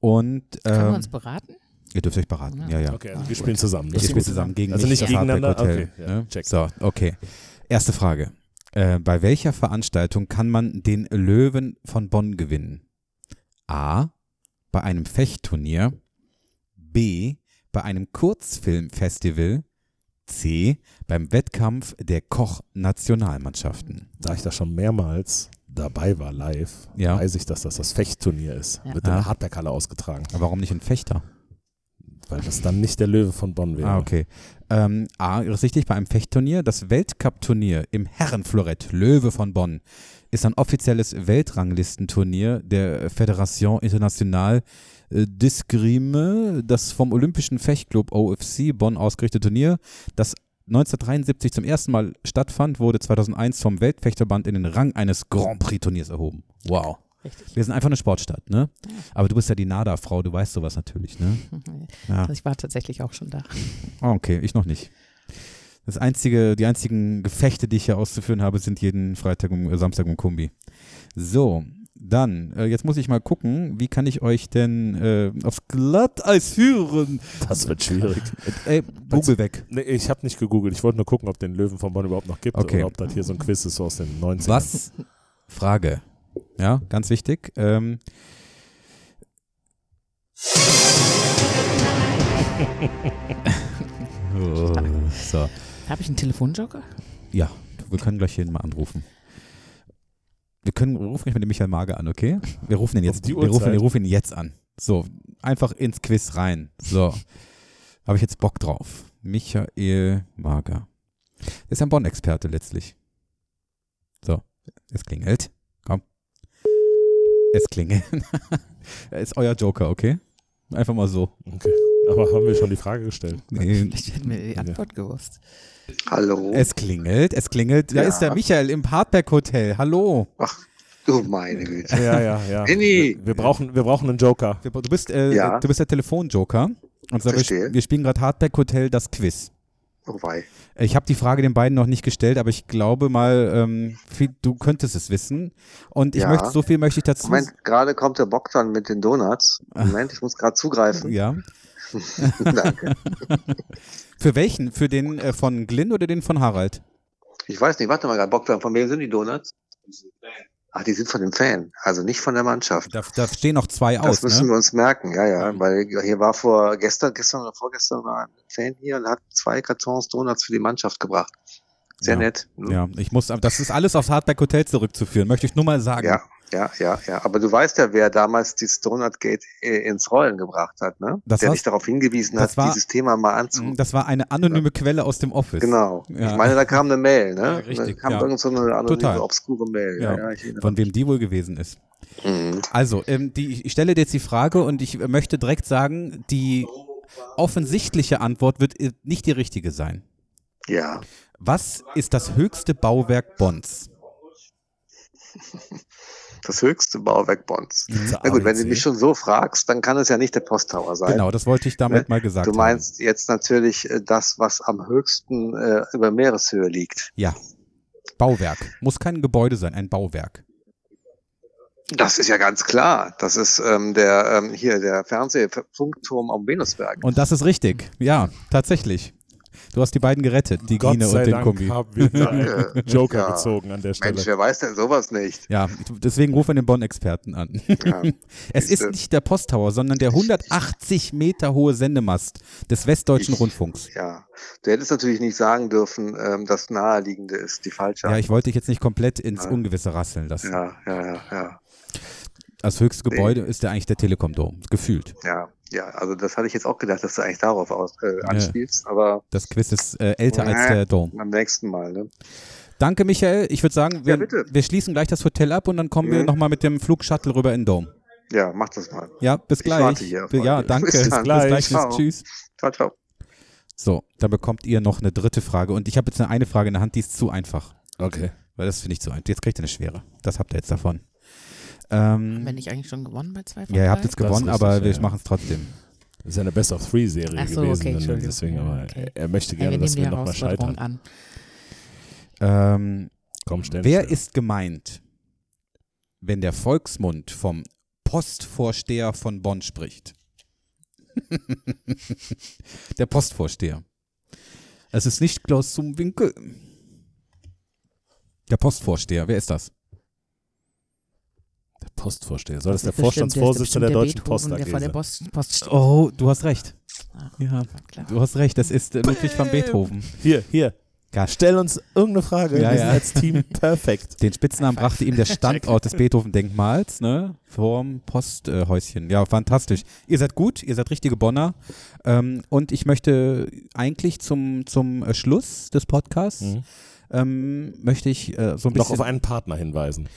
Und Können wir ähm, uns beraten? ihr dürft euch beraten. Ja, ja. Okay, also wir spielen zusammen. Spielt gut. zusammen gegen Also nicht das Hardback gegeneinander? Hotel. Okay, ja, ne? check. So, okay. Erste Frage. Äh, bei welcher Veranstaltung kann man den Löwen von Bonn gewinnen? A. Bei einem Fechtturnier. B. Bei einem Kurzfilmfestival. C. Beim Wettkampf der Koch-Nationalmannschaften. Da ich da schon mehrmals dabei war live, Ja. weiß ich, dass das das Fechtturnier ist. Ja. Wird in der Hardback-Halle ausgetragen, Aber warum nicht ein Fechter? Weil das dann nicht der Löwe von Bonn wäre. Ah, okay. Ähm, A, richtig, bei einem Fechtturnier. Das Weltcup-Turnier im Herrenflorett Löwe von Bonn ist ein offizielles Weltranglistenturnier der Fédération Internationale d'Escrime, das vom Olympischen Fechtclub OFC Bonn ausgerichtete Turnier, das 1973 zum ersten Mal stattfand, wurde 2001 vom Weltfechterband in den Rang eines Grand Prix-Turniers erhoben. Wow. Richtig. Wir sind einfach eine Sportstadt, ne? Aber du bist ja die NADA-Frau, du weißt sowas natürlich, ne? [LAUGHS] Ja. Also ich war tatsächlich auch schon da. Ah, okay, ich noch nicht. Das einzige, die einzigen Gefechte, die ich hier auszuführen habe, sind jeden Freitag und äh, Samstag im Kombi. So, dann, äh, jetzt muss ich mal gucken, wie kann ich euch denn äh, aufs Glatteis führen? Das wird schwierig. Ey, Google weg. Nee, ich habe nicht gegoogelt. Ich wollte nur gucken, ob den Löwen von Bonn überhaupt noch gibt Okay. oder ob das hier so ein Quiz ist so aus den 90ern. Was? Frage. Ja, ganz wichtig. Ähm, oh, [LAUGHS] so. Habe ich einen Telefonjoker? Ja, wir können gleich hier mal anrufen. Wir können, rufen gleich mit dem Michael Mager an, okay? Wir rufen ihn jetzt, die wir rufen, wir rufen ihn jetzt an. So, einfach ins Quiz rein. So, habe ich jetzt Bock drauf. Michael Mager. Der ist ein Bonn-Experte letztlich. So, es klingelt. Es klingelt. [LAUGHS] Er ist euer Joker, okay? Einfach mal so. Okay. Aber haben wir schon die Frage gestellt? Nee, Ich hätte mir die Antwort gewusst. Hallo. Es klingelt, es klingelt. Da Ja. ist der Michael im Hardback Hotel. Hallo. Ach, du meine Güte. Ja, ja, ja. Henny. Wir, wir, brauchen, wir brauchen einen Joker. Wir- Du bist, äh, Ja. du bist der Telefonjoker. Und zwar, wir, Verstehe. wir spielen gerade Hardback Hotel das Quiz. Oh wei. Ich habe die Frage den beiden noch nicht gestellt, aber ich glaube mal, ähm, du könntest es wissen. Und ich Ja. möchte, so viel möchte ich dazu. Moment, gerade kommt der Bogdan mit den Donuts. Moment, ich muss gerade zugreifen. Ja. [LAUGHS] [LAUGHS] Danke. Für welchen? Für den äh, von Glyn oder den von Harald? Ich weiß nicht, warte mal gerade, Bogdan, von wem sind die Donuts? Ach, die sind von dem Fan, also nicht von der Mannschaft. Da, da stehen noch zwei Das aus. müssen Ne? wir uns merken, ja, ja, weil hier war vor gestern, gestern oder vorgestern war ein Fan hier und hat zwei Kartons Donuts für die Mannschaft gebracht. Sehr Ja. nett. Hm? Ja, ich muss, das ist alles aufs Hardback Hotel zurückzuführen, möchte ich nur mal sagen. Ja, ja, ja, ja. Aber du weißt ja, wer damals dieses Donutgate äh, ins Rollen gebracht hat, ne? Das der dich darauf hingewiesen hat, war- dieses Thema mal anzu. Das war eine anonyme Quelle aus dem Office. Genau. Ja. Ich meine, da kam eine Mail, ne? Ja, richtig, Da kam ja. irgend so eine anonyme, Total. obskure Mail. Ja. Ja, ja, Von wem die wohl gewesen ist. Mhm. Also, ähm, die, ich stelle dir jetzt die Frage und ich möchte direkt sagen, die offensichtliche Antwort wird äh, nicht die richtige sein. Ja. Was ist das höchste Bauwerk Bonns? [LAUGHS] Das höchste Bauwerk Bonds. Na gut, wenn du mich schon so fragst, dann kann es ja nicht der Posttower sein. Genau, das wollte ich damit Ne? mal gesagt Du meinst jetzt natürlich äh, das, was am höchsten äh, über Meereshöhe liegt. haben. Ja. Bauwerk. Muss kein Gebäude sein, ein Bauwerk. Das ist ja ganz klar. Das ist ähm, der ähm, hier der Fernsehfunkturm am Venusberg. Und das ist richtig. Ja, tatsächlich. Du hast die beiden gerettet, die Gott Gine sei und den Dank Kombi. haben wir einen. [LAUGHS] Joker Ja. gezogen an der Stelle. Mensch, wer weiß denn sowas nicht? Ja, deswegen rufen wir den Bonn-Experten an. Ja. [LAUGHS] Es ist nicht der Posttower, sondern der 180 Meter hohe Sendemast des Westdeutschen Ich- Rundfunks. Ja, du hättest natürlich nicht sagen dürfen, ähm, das Naheliegende ist die falsche. Ja, ich wollte dich jetzt nicht komplett ins Ja. Ungewisse rasseln lassen. ja, ja, ja, ja, Das höchste Nee. Gebäude ist ja eigentlich der Telekom-Dom, gefühlt. ja, ja. Also das hatte ich jetzt auch gedacht, dass du eigentlich darauf aus, äh, anspielst, aber Das Quiz ist äh, älter als Nee. der Dom. beim nächsten Mal. Ne? Danke, Michael. Ich würde sagen, wir, Ja, wir schließen gleich das Hotel ab und dann kommen wir Mhm. nochmal mit dem Flugshuttle rüber in den Dom. Ja, mach das mal. Ja, bis Ich gleich. warte hier ja, danke. [LAUGHS] Bis. Bis gleich. Ciao. Tschüss. Ciao, ciao. So, dann bekommt ihr noch eine dritte Frage. Und ich habe jetzt eine, eine Frage in der Hand, die ist zu einfach. Okay. Weil das finde ich zu einfach. Jetzt kriegt ihr eine schwere. Das habt ihr jetzt davon. Ähm, Wenn ich eigentlich schon gewonnen bei zwei von ja, ihr habt jetzt gewonnen, ist aber richtig, wir ja. machen es trotzdem. Das ist ja eine Best of Three Serie Ach so, gewesen. okay, und Entschuldigung. deswegen, aber okay. er möchte Hey, gerne, wir dass wir nochmal scheitern. an. Ähm, Komm, stell wer stell. ist gemeint, wenn der Volksmund vom Postvorsteher von Bonn spricht? [LAUGHS] der Postvorsteher. Es ist nicht Klaus zum Winkel. Der Postvorsteher, wer ist das? Der Postvorsteher. Soll das, der ist bestimmt- Vorstandsvorsitzende der bestimmt Deutschen Post AG der von der sein? Post, Post steht. Oh, du hast recht. Ah, Ja, du hast recht. Das ist äh, Ludwig van Beethoven. Hier, hier. Ja. Stell uns irgendeine Frage. Ja, wir ja. sind als Team [LAUGHS] perfekt. Den Spitznamen brachte ihm der Standort des Beethoven-Denkmals, ne? Vorm Posthäuschen. ja, fantastisch. Ihr seid gut, ihr seid richtige Bonner. Ähm, und ich möchte eigentlich zum, zum äh, Schluss des Podcasts, Mhm. ähm, möchte ich äh, so ein Noch bisschen. auf einen Partner hinweisen.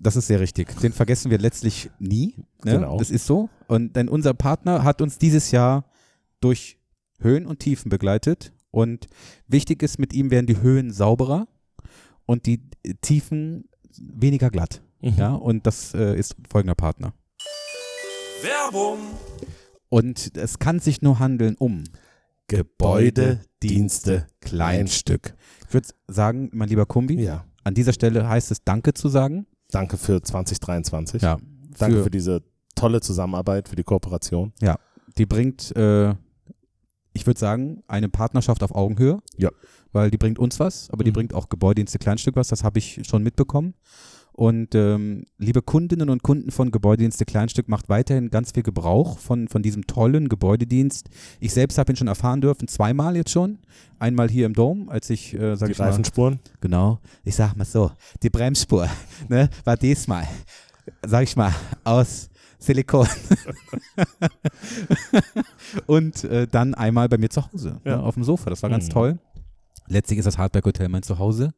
Das ist sehr richtig. Den vergessen wir letztlich nie. Ne? Genau. Das ist so. Und denn unser Partner hat uns dieses Jahr durch Höhen und Tiefen begleitet. Und wichtig ist, mit ihm werden die Höhen sauberer und die Tiefen weniger glatt. Mhm. Ja, und das äh, ist folgender Partner. Werbung. Und es kann sich nur handeln um Gebäude, Dienste, Kleinstück. Ich würde sagen, mein lieber Kumbi, Ja. an dieser Stelle heißt es Danke zu sagen. Danke für 2023. Ja, Danke für- für diese tolle Zusammenarbeit, für die Kooperation. Die bringt, äh, ich würde sagen, eine Partnerschaft auf Augenhöhe. Ja. Weil die bringt uns was, aber die Mhm. bringt auch Gebäudedienste Kleinstück was, das habe ich schon mitbekommen. Und ähm, liebe Kundinnen und Kunden von Gebäudedienste Kleinstück, macht weiterhin ganz viel Gebrauch von, von diesem tollen Gebäudedienst. Ich selbst habe ihn schon erfahren dürfen, zweimal jetzt schon. Einmal hier im Dom, als ich, äh, sag Die ich mal, Reifenspuren. Genau. Ich sag mal so, die Bremsspur [LAUGHS] ne, war diesmal, sag ich mal, aus Silikon. [LAUGHS] und äh, dann einmal bei mir zu Hause, Ja. ne, auf dem Sofa. Das war ganz Mhm. toll. Letztlich ist das Hardback Hotel mein Zuhause.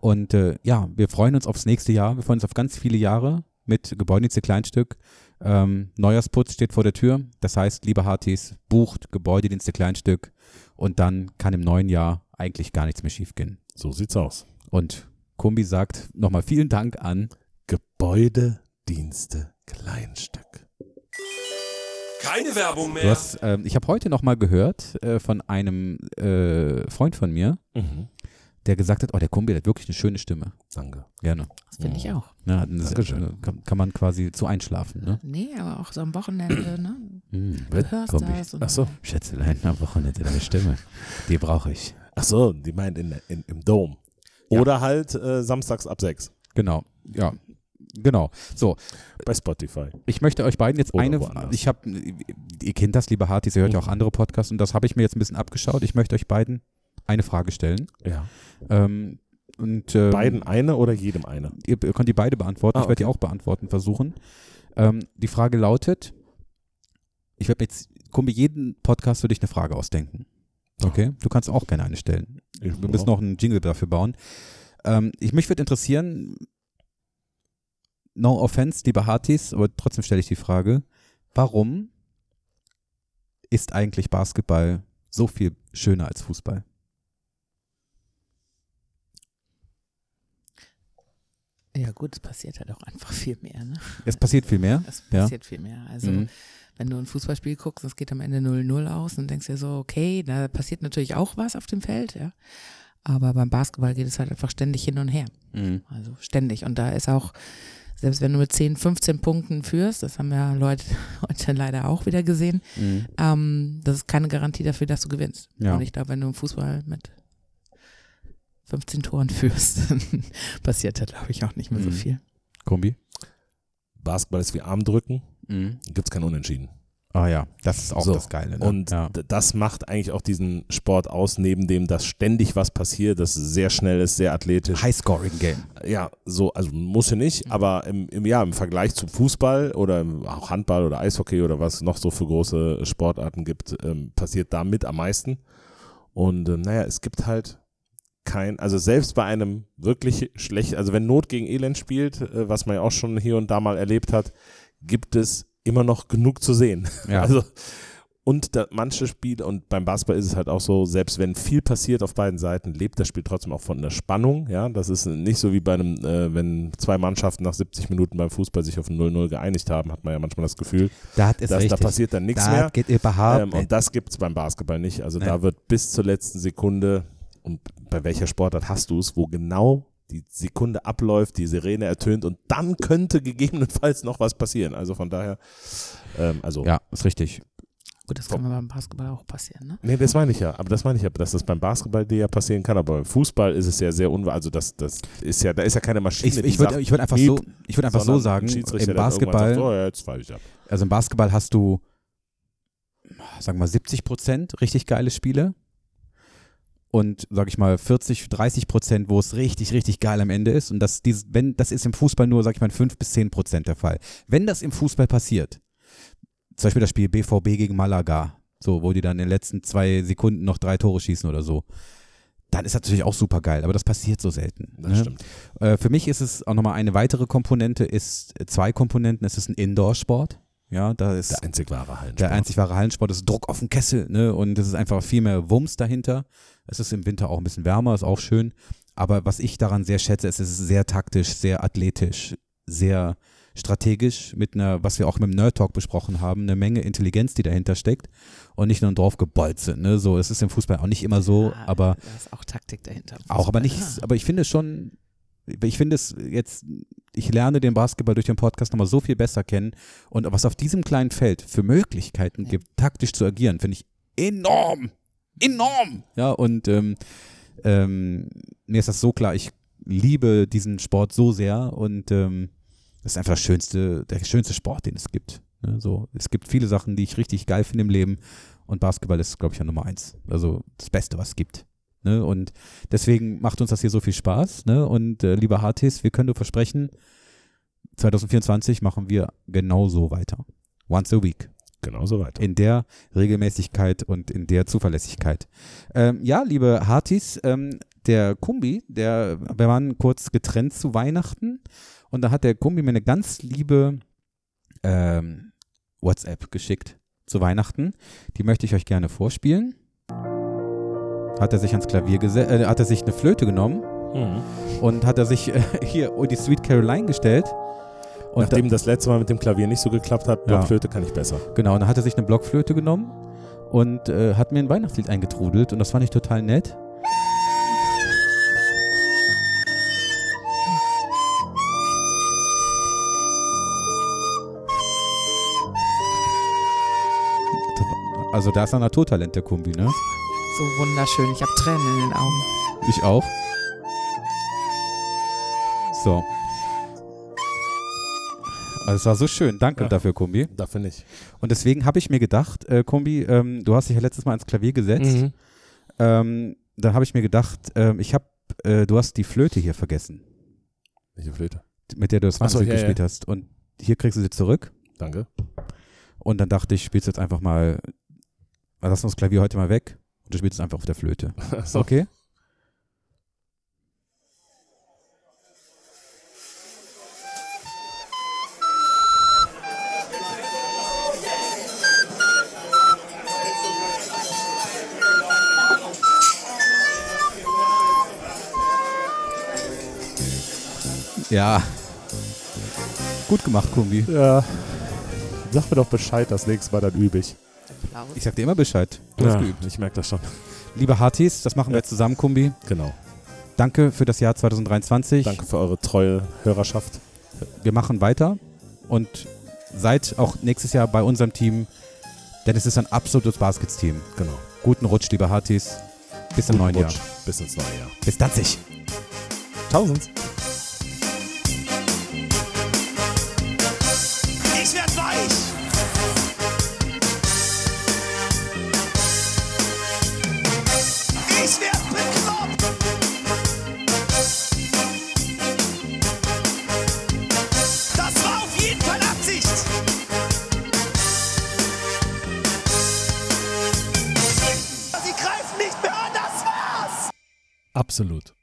Und äh, ja, wir freuen uns aufs nächste Jahr. Wir freuen uns auf ganz viele Jahre mit Gebäudedienste Kleinstück. Ähm, Neujahrsputz steht vor der Tür. Das heißt, liebe Hartis, bucht Gebäudedienste Kleinstück und dann kann im neuen Jahr eigentlich gar nichts mehr schiefgehen. So sieht's aus. Und Kumbi sagt nochmal vielen Dank an. Gebäudedienste Kleinstück. Keine Werbung mehr. hast, ähm, ich habe heute nochmal gehört äh, von einem äh, Freund von mir, Mhm. Der gesagt hat, oh, der Kumbi der hat wirklich eine schöne Stimme. Danke. Gerne. Das finde ich auch. Ja, das, Dankeschön. äh, kann, kann man quasi zu einschlafen, ne? Nee, aber auch so am Wochenende, ne? Hm, Du hörst Kumbi. das. Und Ach so. Schätzelein, am Wochenende deine Stimme. Die brauche ich. Ach so, die meint in, in, im Dom. Ja. Oder halt äh, samstags ab 6 Genau. Ja. Genau. So, bei Spotify. ich möchte euch beiden jetzt Oder eine, woanders. ich habe, ihr kennt das, liebe Hartis, ihr hört ja auch Mhm. andere Podcasts und das habe ich mir jetzt ein bisschen abgeschaut. Ich möchte euch beiden eine Frage stellen. Ja. Ähm, und, ähm, Beiden eine oder jedem eine? Ihr, ihr könnt die beide beantworten. Ah, ich werde die okay. auch beantworten versuchen. Ähm, die Frage lautet: Ich werde jetzt, Kumbi, jeden Podcast für dich eine Frage ausdenken. Okay? Du kannst auch gerne eine stellen. Wir müssen noch einen Jingle dafür bauen. Ähm, ich, mich würde interessieren, no offense, liebe Hartis, aber trotzdem stelle ich die Frage: Warum ist eigentlich Basketball so viel schöner als Fußball? Ja gut, es passiert halt auch einfach viel mehr. Ne? Es passiert viel mehr. Es Ja. passiert viel mehr. Also Mhm. wenn du ein Fußballspiel guckst, es geht am Ende 0-0 aus und denkst dir so, okay, da passiert natürlich auch was auf dem Feld, ja. Aber beim Basketball geht es halt einfach ständig hin und her. Mhm. Also ständig. Und da ist auch, selbst wenn du mit 10, 15 Punkten führst, das haben ja Leute [LAUGHS] heute leider auch wieder gesehen, Mhm. ähm, das ist keine Garantie dafür, dass du gewinnst. Ja. Und ich glaube, wenn du im Fußball mit 15 Toren führst, dann [LAUGHS] passiert da, glaube ich, auch nicht mehr so Mhm. viel. Kumbi? Basketball ist wie Armdrücken, Mhm. gibt es kein Unentschieden. Ah ja, das ist auch So. das Geile. Ne? Und ja. das macht eigentlich auch diesen Sport aus, neben dem, dass ständig was passiert, das sehr schnell ist, sehr athletisch. High-Scoring-Game. Ja, so, also muss ja nicht, aber im, im, ja, im Vergleich zum Fußball oder im, auch Handball oder Eishockey oder was noch so für große Sportarten gibt, ähm, passiert da mit am meisten. Und ähm, naja, es gibt halt kein, also selbst bei einem wirklich schlecht, also wenn Not gegen Elend spielt, äh, was man ja auch schon hier und da mal erlebt hat, gibt es immer noch genug zu sehen. Ja. [LAUGHS] Also und da, manche Spiele, und beim Basketball ist es halt auch so, selbst wenn viel passiert auf beiden Seiten, lebt das Spiel trotzdem auch von der Spannung. Ja, das ist nicht so wie bei einem, äh, wenn zwei Mannschaften nach 70 Minuten beim Fußball sich auf ein 0-0 geeinigt haben, hat man ja manchmal das Gefühl, da ist dass richtig. da passiert dann nichts da mehr. geht überhaupt Ähm, und das gibt es beim Basketball nicht. Also Nee. da wird bis zur letzten Sekunde, und bei welcher Sportart hast du es, wo genau die Sekunde abläuft, die Sirene ertönt und dann könnte gegebenenfalls noch was passieren. Also von daher, ähm, also Ja, ist richtig. Gut, das kann beim Basketball auch passieren, ne? Nee, das meine ich ja. Aber das meine ich ja, dass das beim Basketball dir ja passieren kann. Aber beim Fußball ist es ja sehr unwahr. Also das, das ist ja, da ist ja keine Maschine. Ich, ich würde würd einfach, so, ich würd einfach so sagen, im Basketball, Sagt, oh, ja, jetzt ich ab. also im Basketball hast du, sagen wir mal, 70 Prozent richtig geile Spiele und, sag ich mal, 40, 30 Prozent, wo es richtig, richtig geil am Ende ist. Und das, dieses, wenn, das ist im Fußball nur, sag ich mal, 5 bis 10 Prozent der Fall. Wenn das im Fußball passiert, zum Beispiel das Spiel BVB gegen Malaga, so, wo die dann in den letzten zwei Sekunden noch drei Tore schießen oder so, dann ist das natürlich auch super geil, aber das passiert so selten. Das ne? stimmt. Äh, für mich ist es auch nochmal eine weitere Komponente, ist zwei Komponenten. Es ist ein Indoor-Sport. Ja, da ist Der einzig wahre Hallensport. der einzig wahre Hallensport, ist Druck auf den Kessel, ne? Und es ist einfach viel mehr Wumms dahinter. Es ist im Winter auch ein bisschen wärmer, ist auch schön. Aber was ich daran sehr schätze, ist, es ist sehr taktisch, sehr athletisch, sehr strategisch mit einer, was wir auch mit dem Nerd Talk besprochen haben, eine Menge Intelligenz, die dahinter steckt und nicht nur drauf gebolzt sind. Ne? So, es ist im Fußball auch nicht immer so, Ja, aber Da ist auch Taktik dahinter. auch, aber nicht, Ja. aber ich finde es schon, ich finde es jetzt, ich lerne den Basketball durch den Podcast nochmal so viel besser kennen und was auf diesem kleinen Feld für Möglichkeiten gibt, taktisch zu agieren, finde ich enorm, enorm. Ja, und ähm, ähm, mir ist das so klar, ich liebe diesen Sport so sehr und ähm, das ist einfach das schönste, der schönste Sport, den es gibt. Ne? So, es gibt viele Sachen, die ich richtig geil finde im Leben und Basketball ist, glaube ich, ja Nummer eins. Also das Beste, was es gibt. Ne? Und deswegen macht uns das hier so viel Spaß. Ne? Und äh, lieber Hartis, wir können dir versprechen, 2024 machen wir genauso weiter. Once a week. Genauso weiter. In der Regelmäßigkeit und in der Zuverlässigkeit. Ähm, ja, liebe Hartis, ähm, der Kumbi, der, wir waren kurz getrennt zu Weihnachten und da hat der Kumbi mir eine ganz liebe ähm, WhatsApp geschickt zu Weihnachten. Die möchte ich euch gerne vorspielen. Hat er sich ans Klavier gesetzt, äh, hat er sich eine Flöte genommen Mhm. und hat er sich äh, [LAUGHS] hier oh, die Sweet Caroline gestellt. Und Nachdem das letzte Mal mit dem Klavier nicht so geklappt hat, Ja. Blockflöte kann ich besser. Genau, und dann hat er sich eine Blockflöte genommen und äh, hat mir ein Weihnachtslied eingetrudelt und das fand ich total nett. Also da ist ein Naturtalent, der Kumbi, ne? So wunderschön. Ich habe Tränen in den Augen. Ich auch. So. Also es war so schön. Danke Ja. dafür, Kumbi. Dafür nicht. Und deswegen habe ich mir gedacht, äh, Kumbi, ähm, du hast dich ja letztes Mal ins Klavier gesetzt. Mhm. Ähm, dann habe ich mir gedacht, ähm, ich habe, äh, du hast die Flöte hier vergessen, Welche Flöte? mit der du das Ach so, ja, ja. gespielt hast. Und hier kriegst du sie zurück. Danke. Und dann dachte ich, spielst jetzt einfach mal, lass uns das Klavier heute mal weg. Und du spielst es einfach auf der Flöte. [LAUGHS] So. Okay? Ja. Gut gemacht, Kumbi. Ja. Sag mir doch Bescheid, das nächste Mal dann übe ich. Applaus. Ich sag dir immer Bescheid. Du hast ja, geübt. ich merke das schon. Liebe Hartis, das machen wir Ja. jetzt zusammen, Kumbi. Genau. Danke für das Jahr 2023. Danke für eure treue Hörerschaft. Wir machen weiter und seid auch nächstes Jahr bei unserem Team, denn es ist ein absolutes Basketsteam. Genau. Guten Rutsch, liebe Hartis. Bis im neuen Guten Rutsch. Jahr. Bis ins neue Jahr. Bis dann sich. Tausend. Absolut.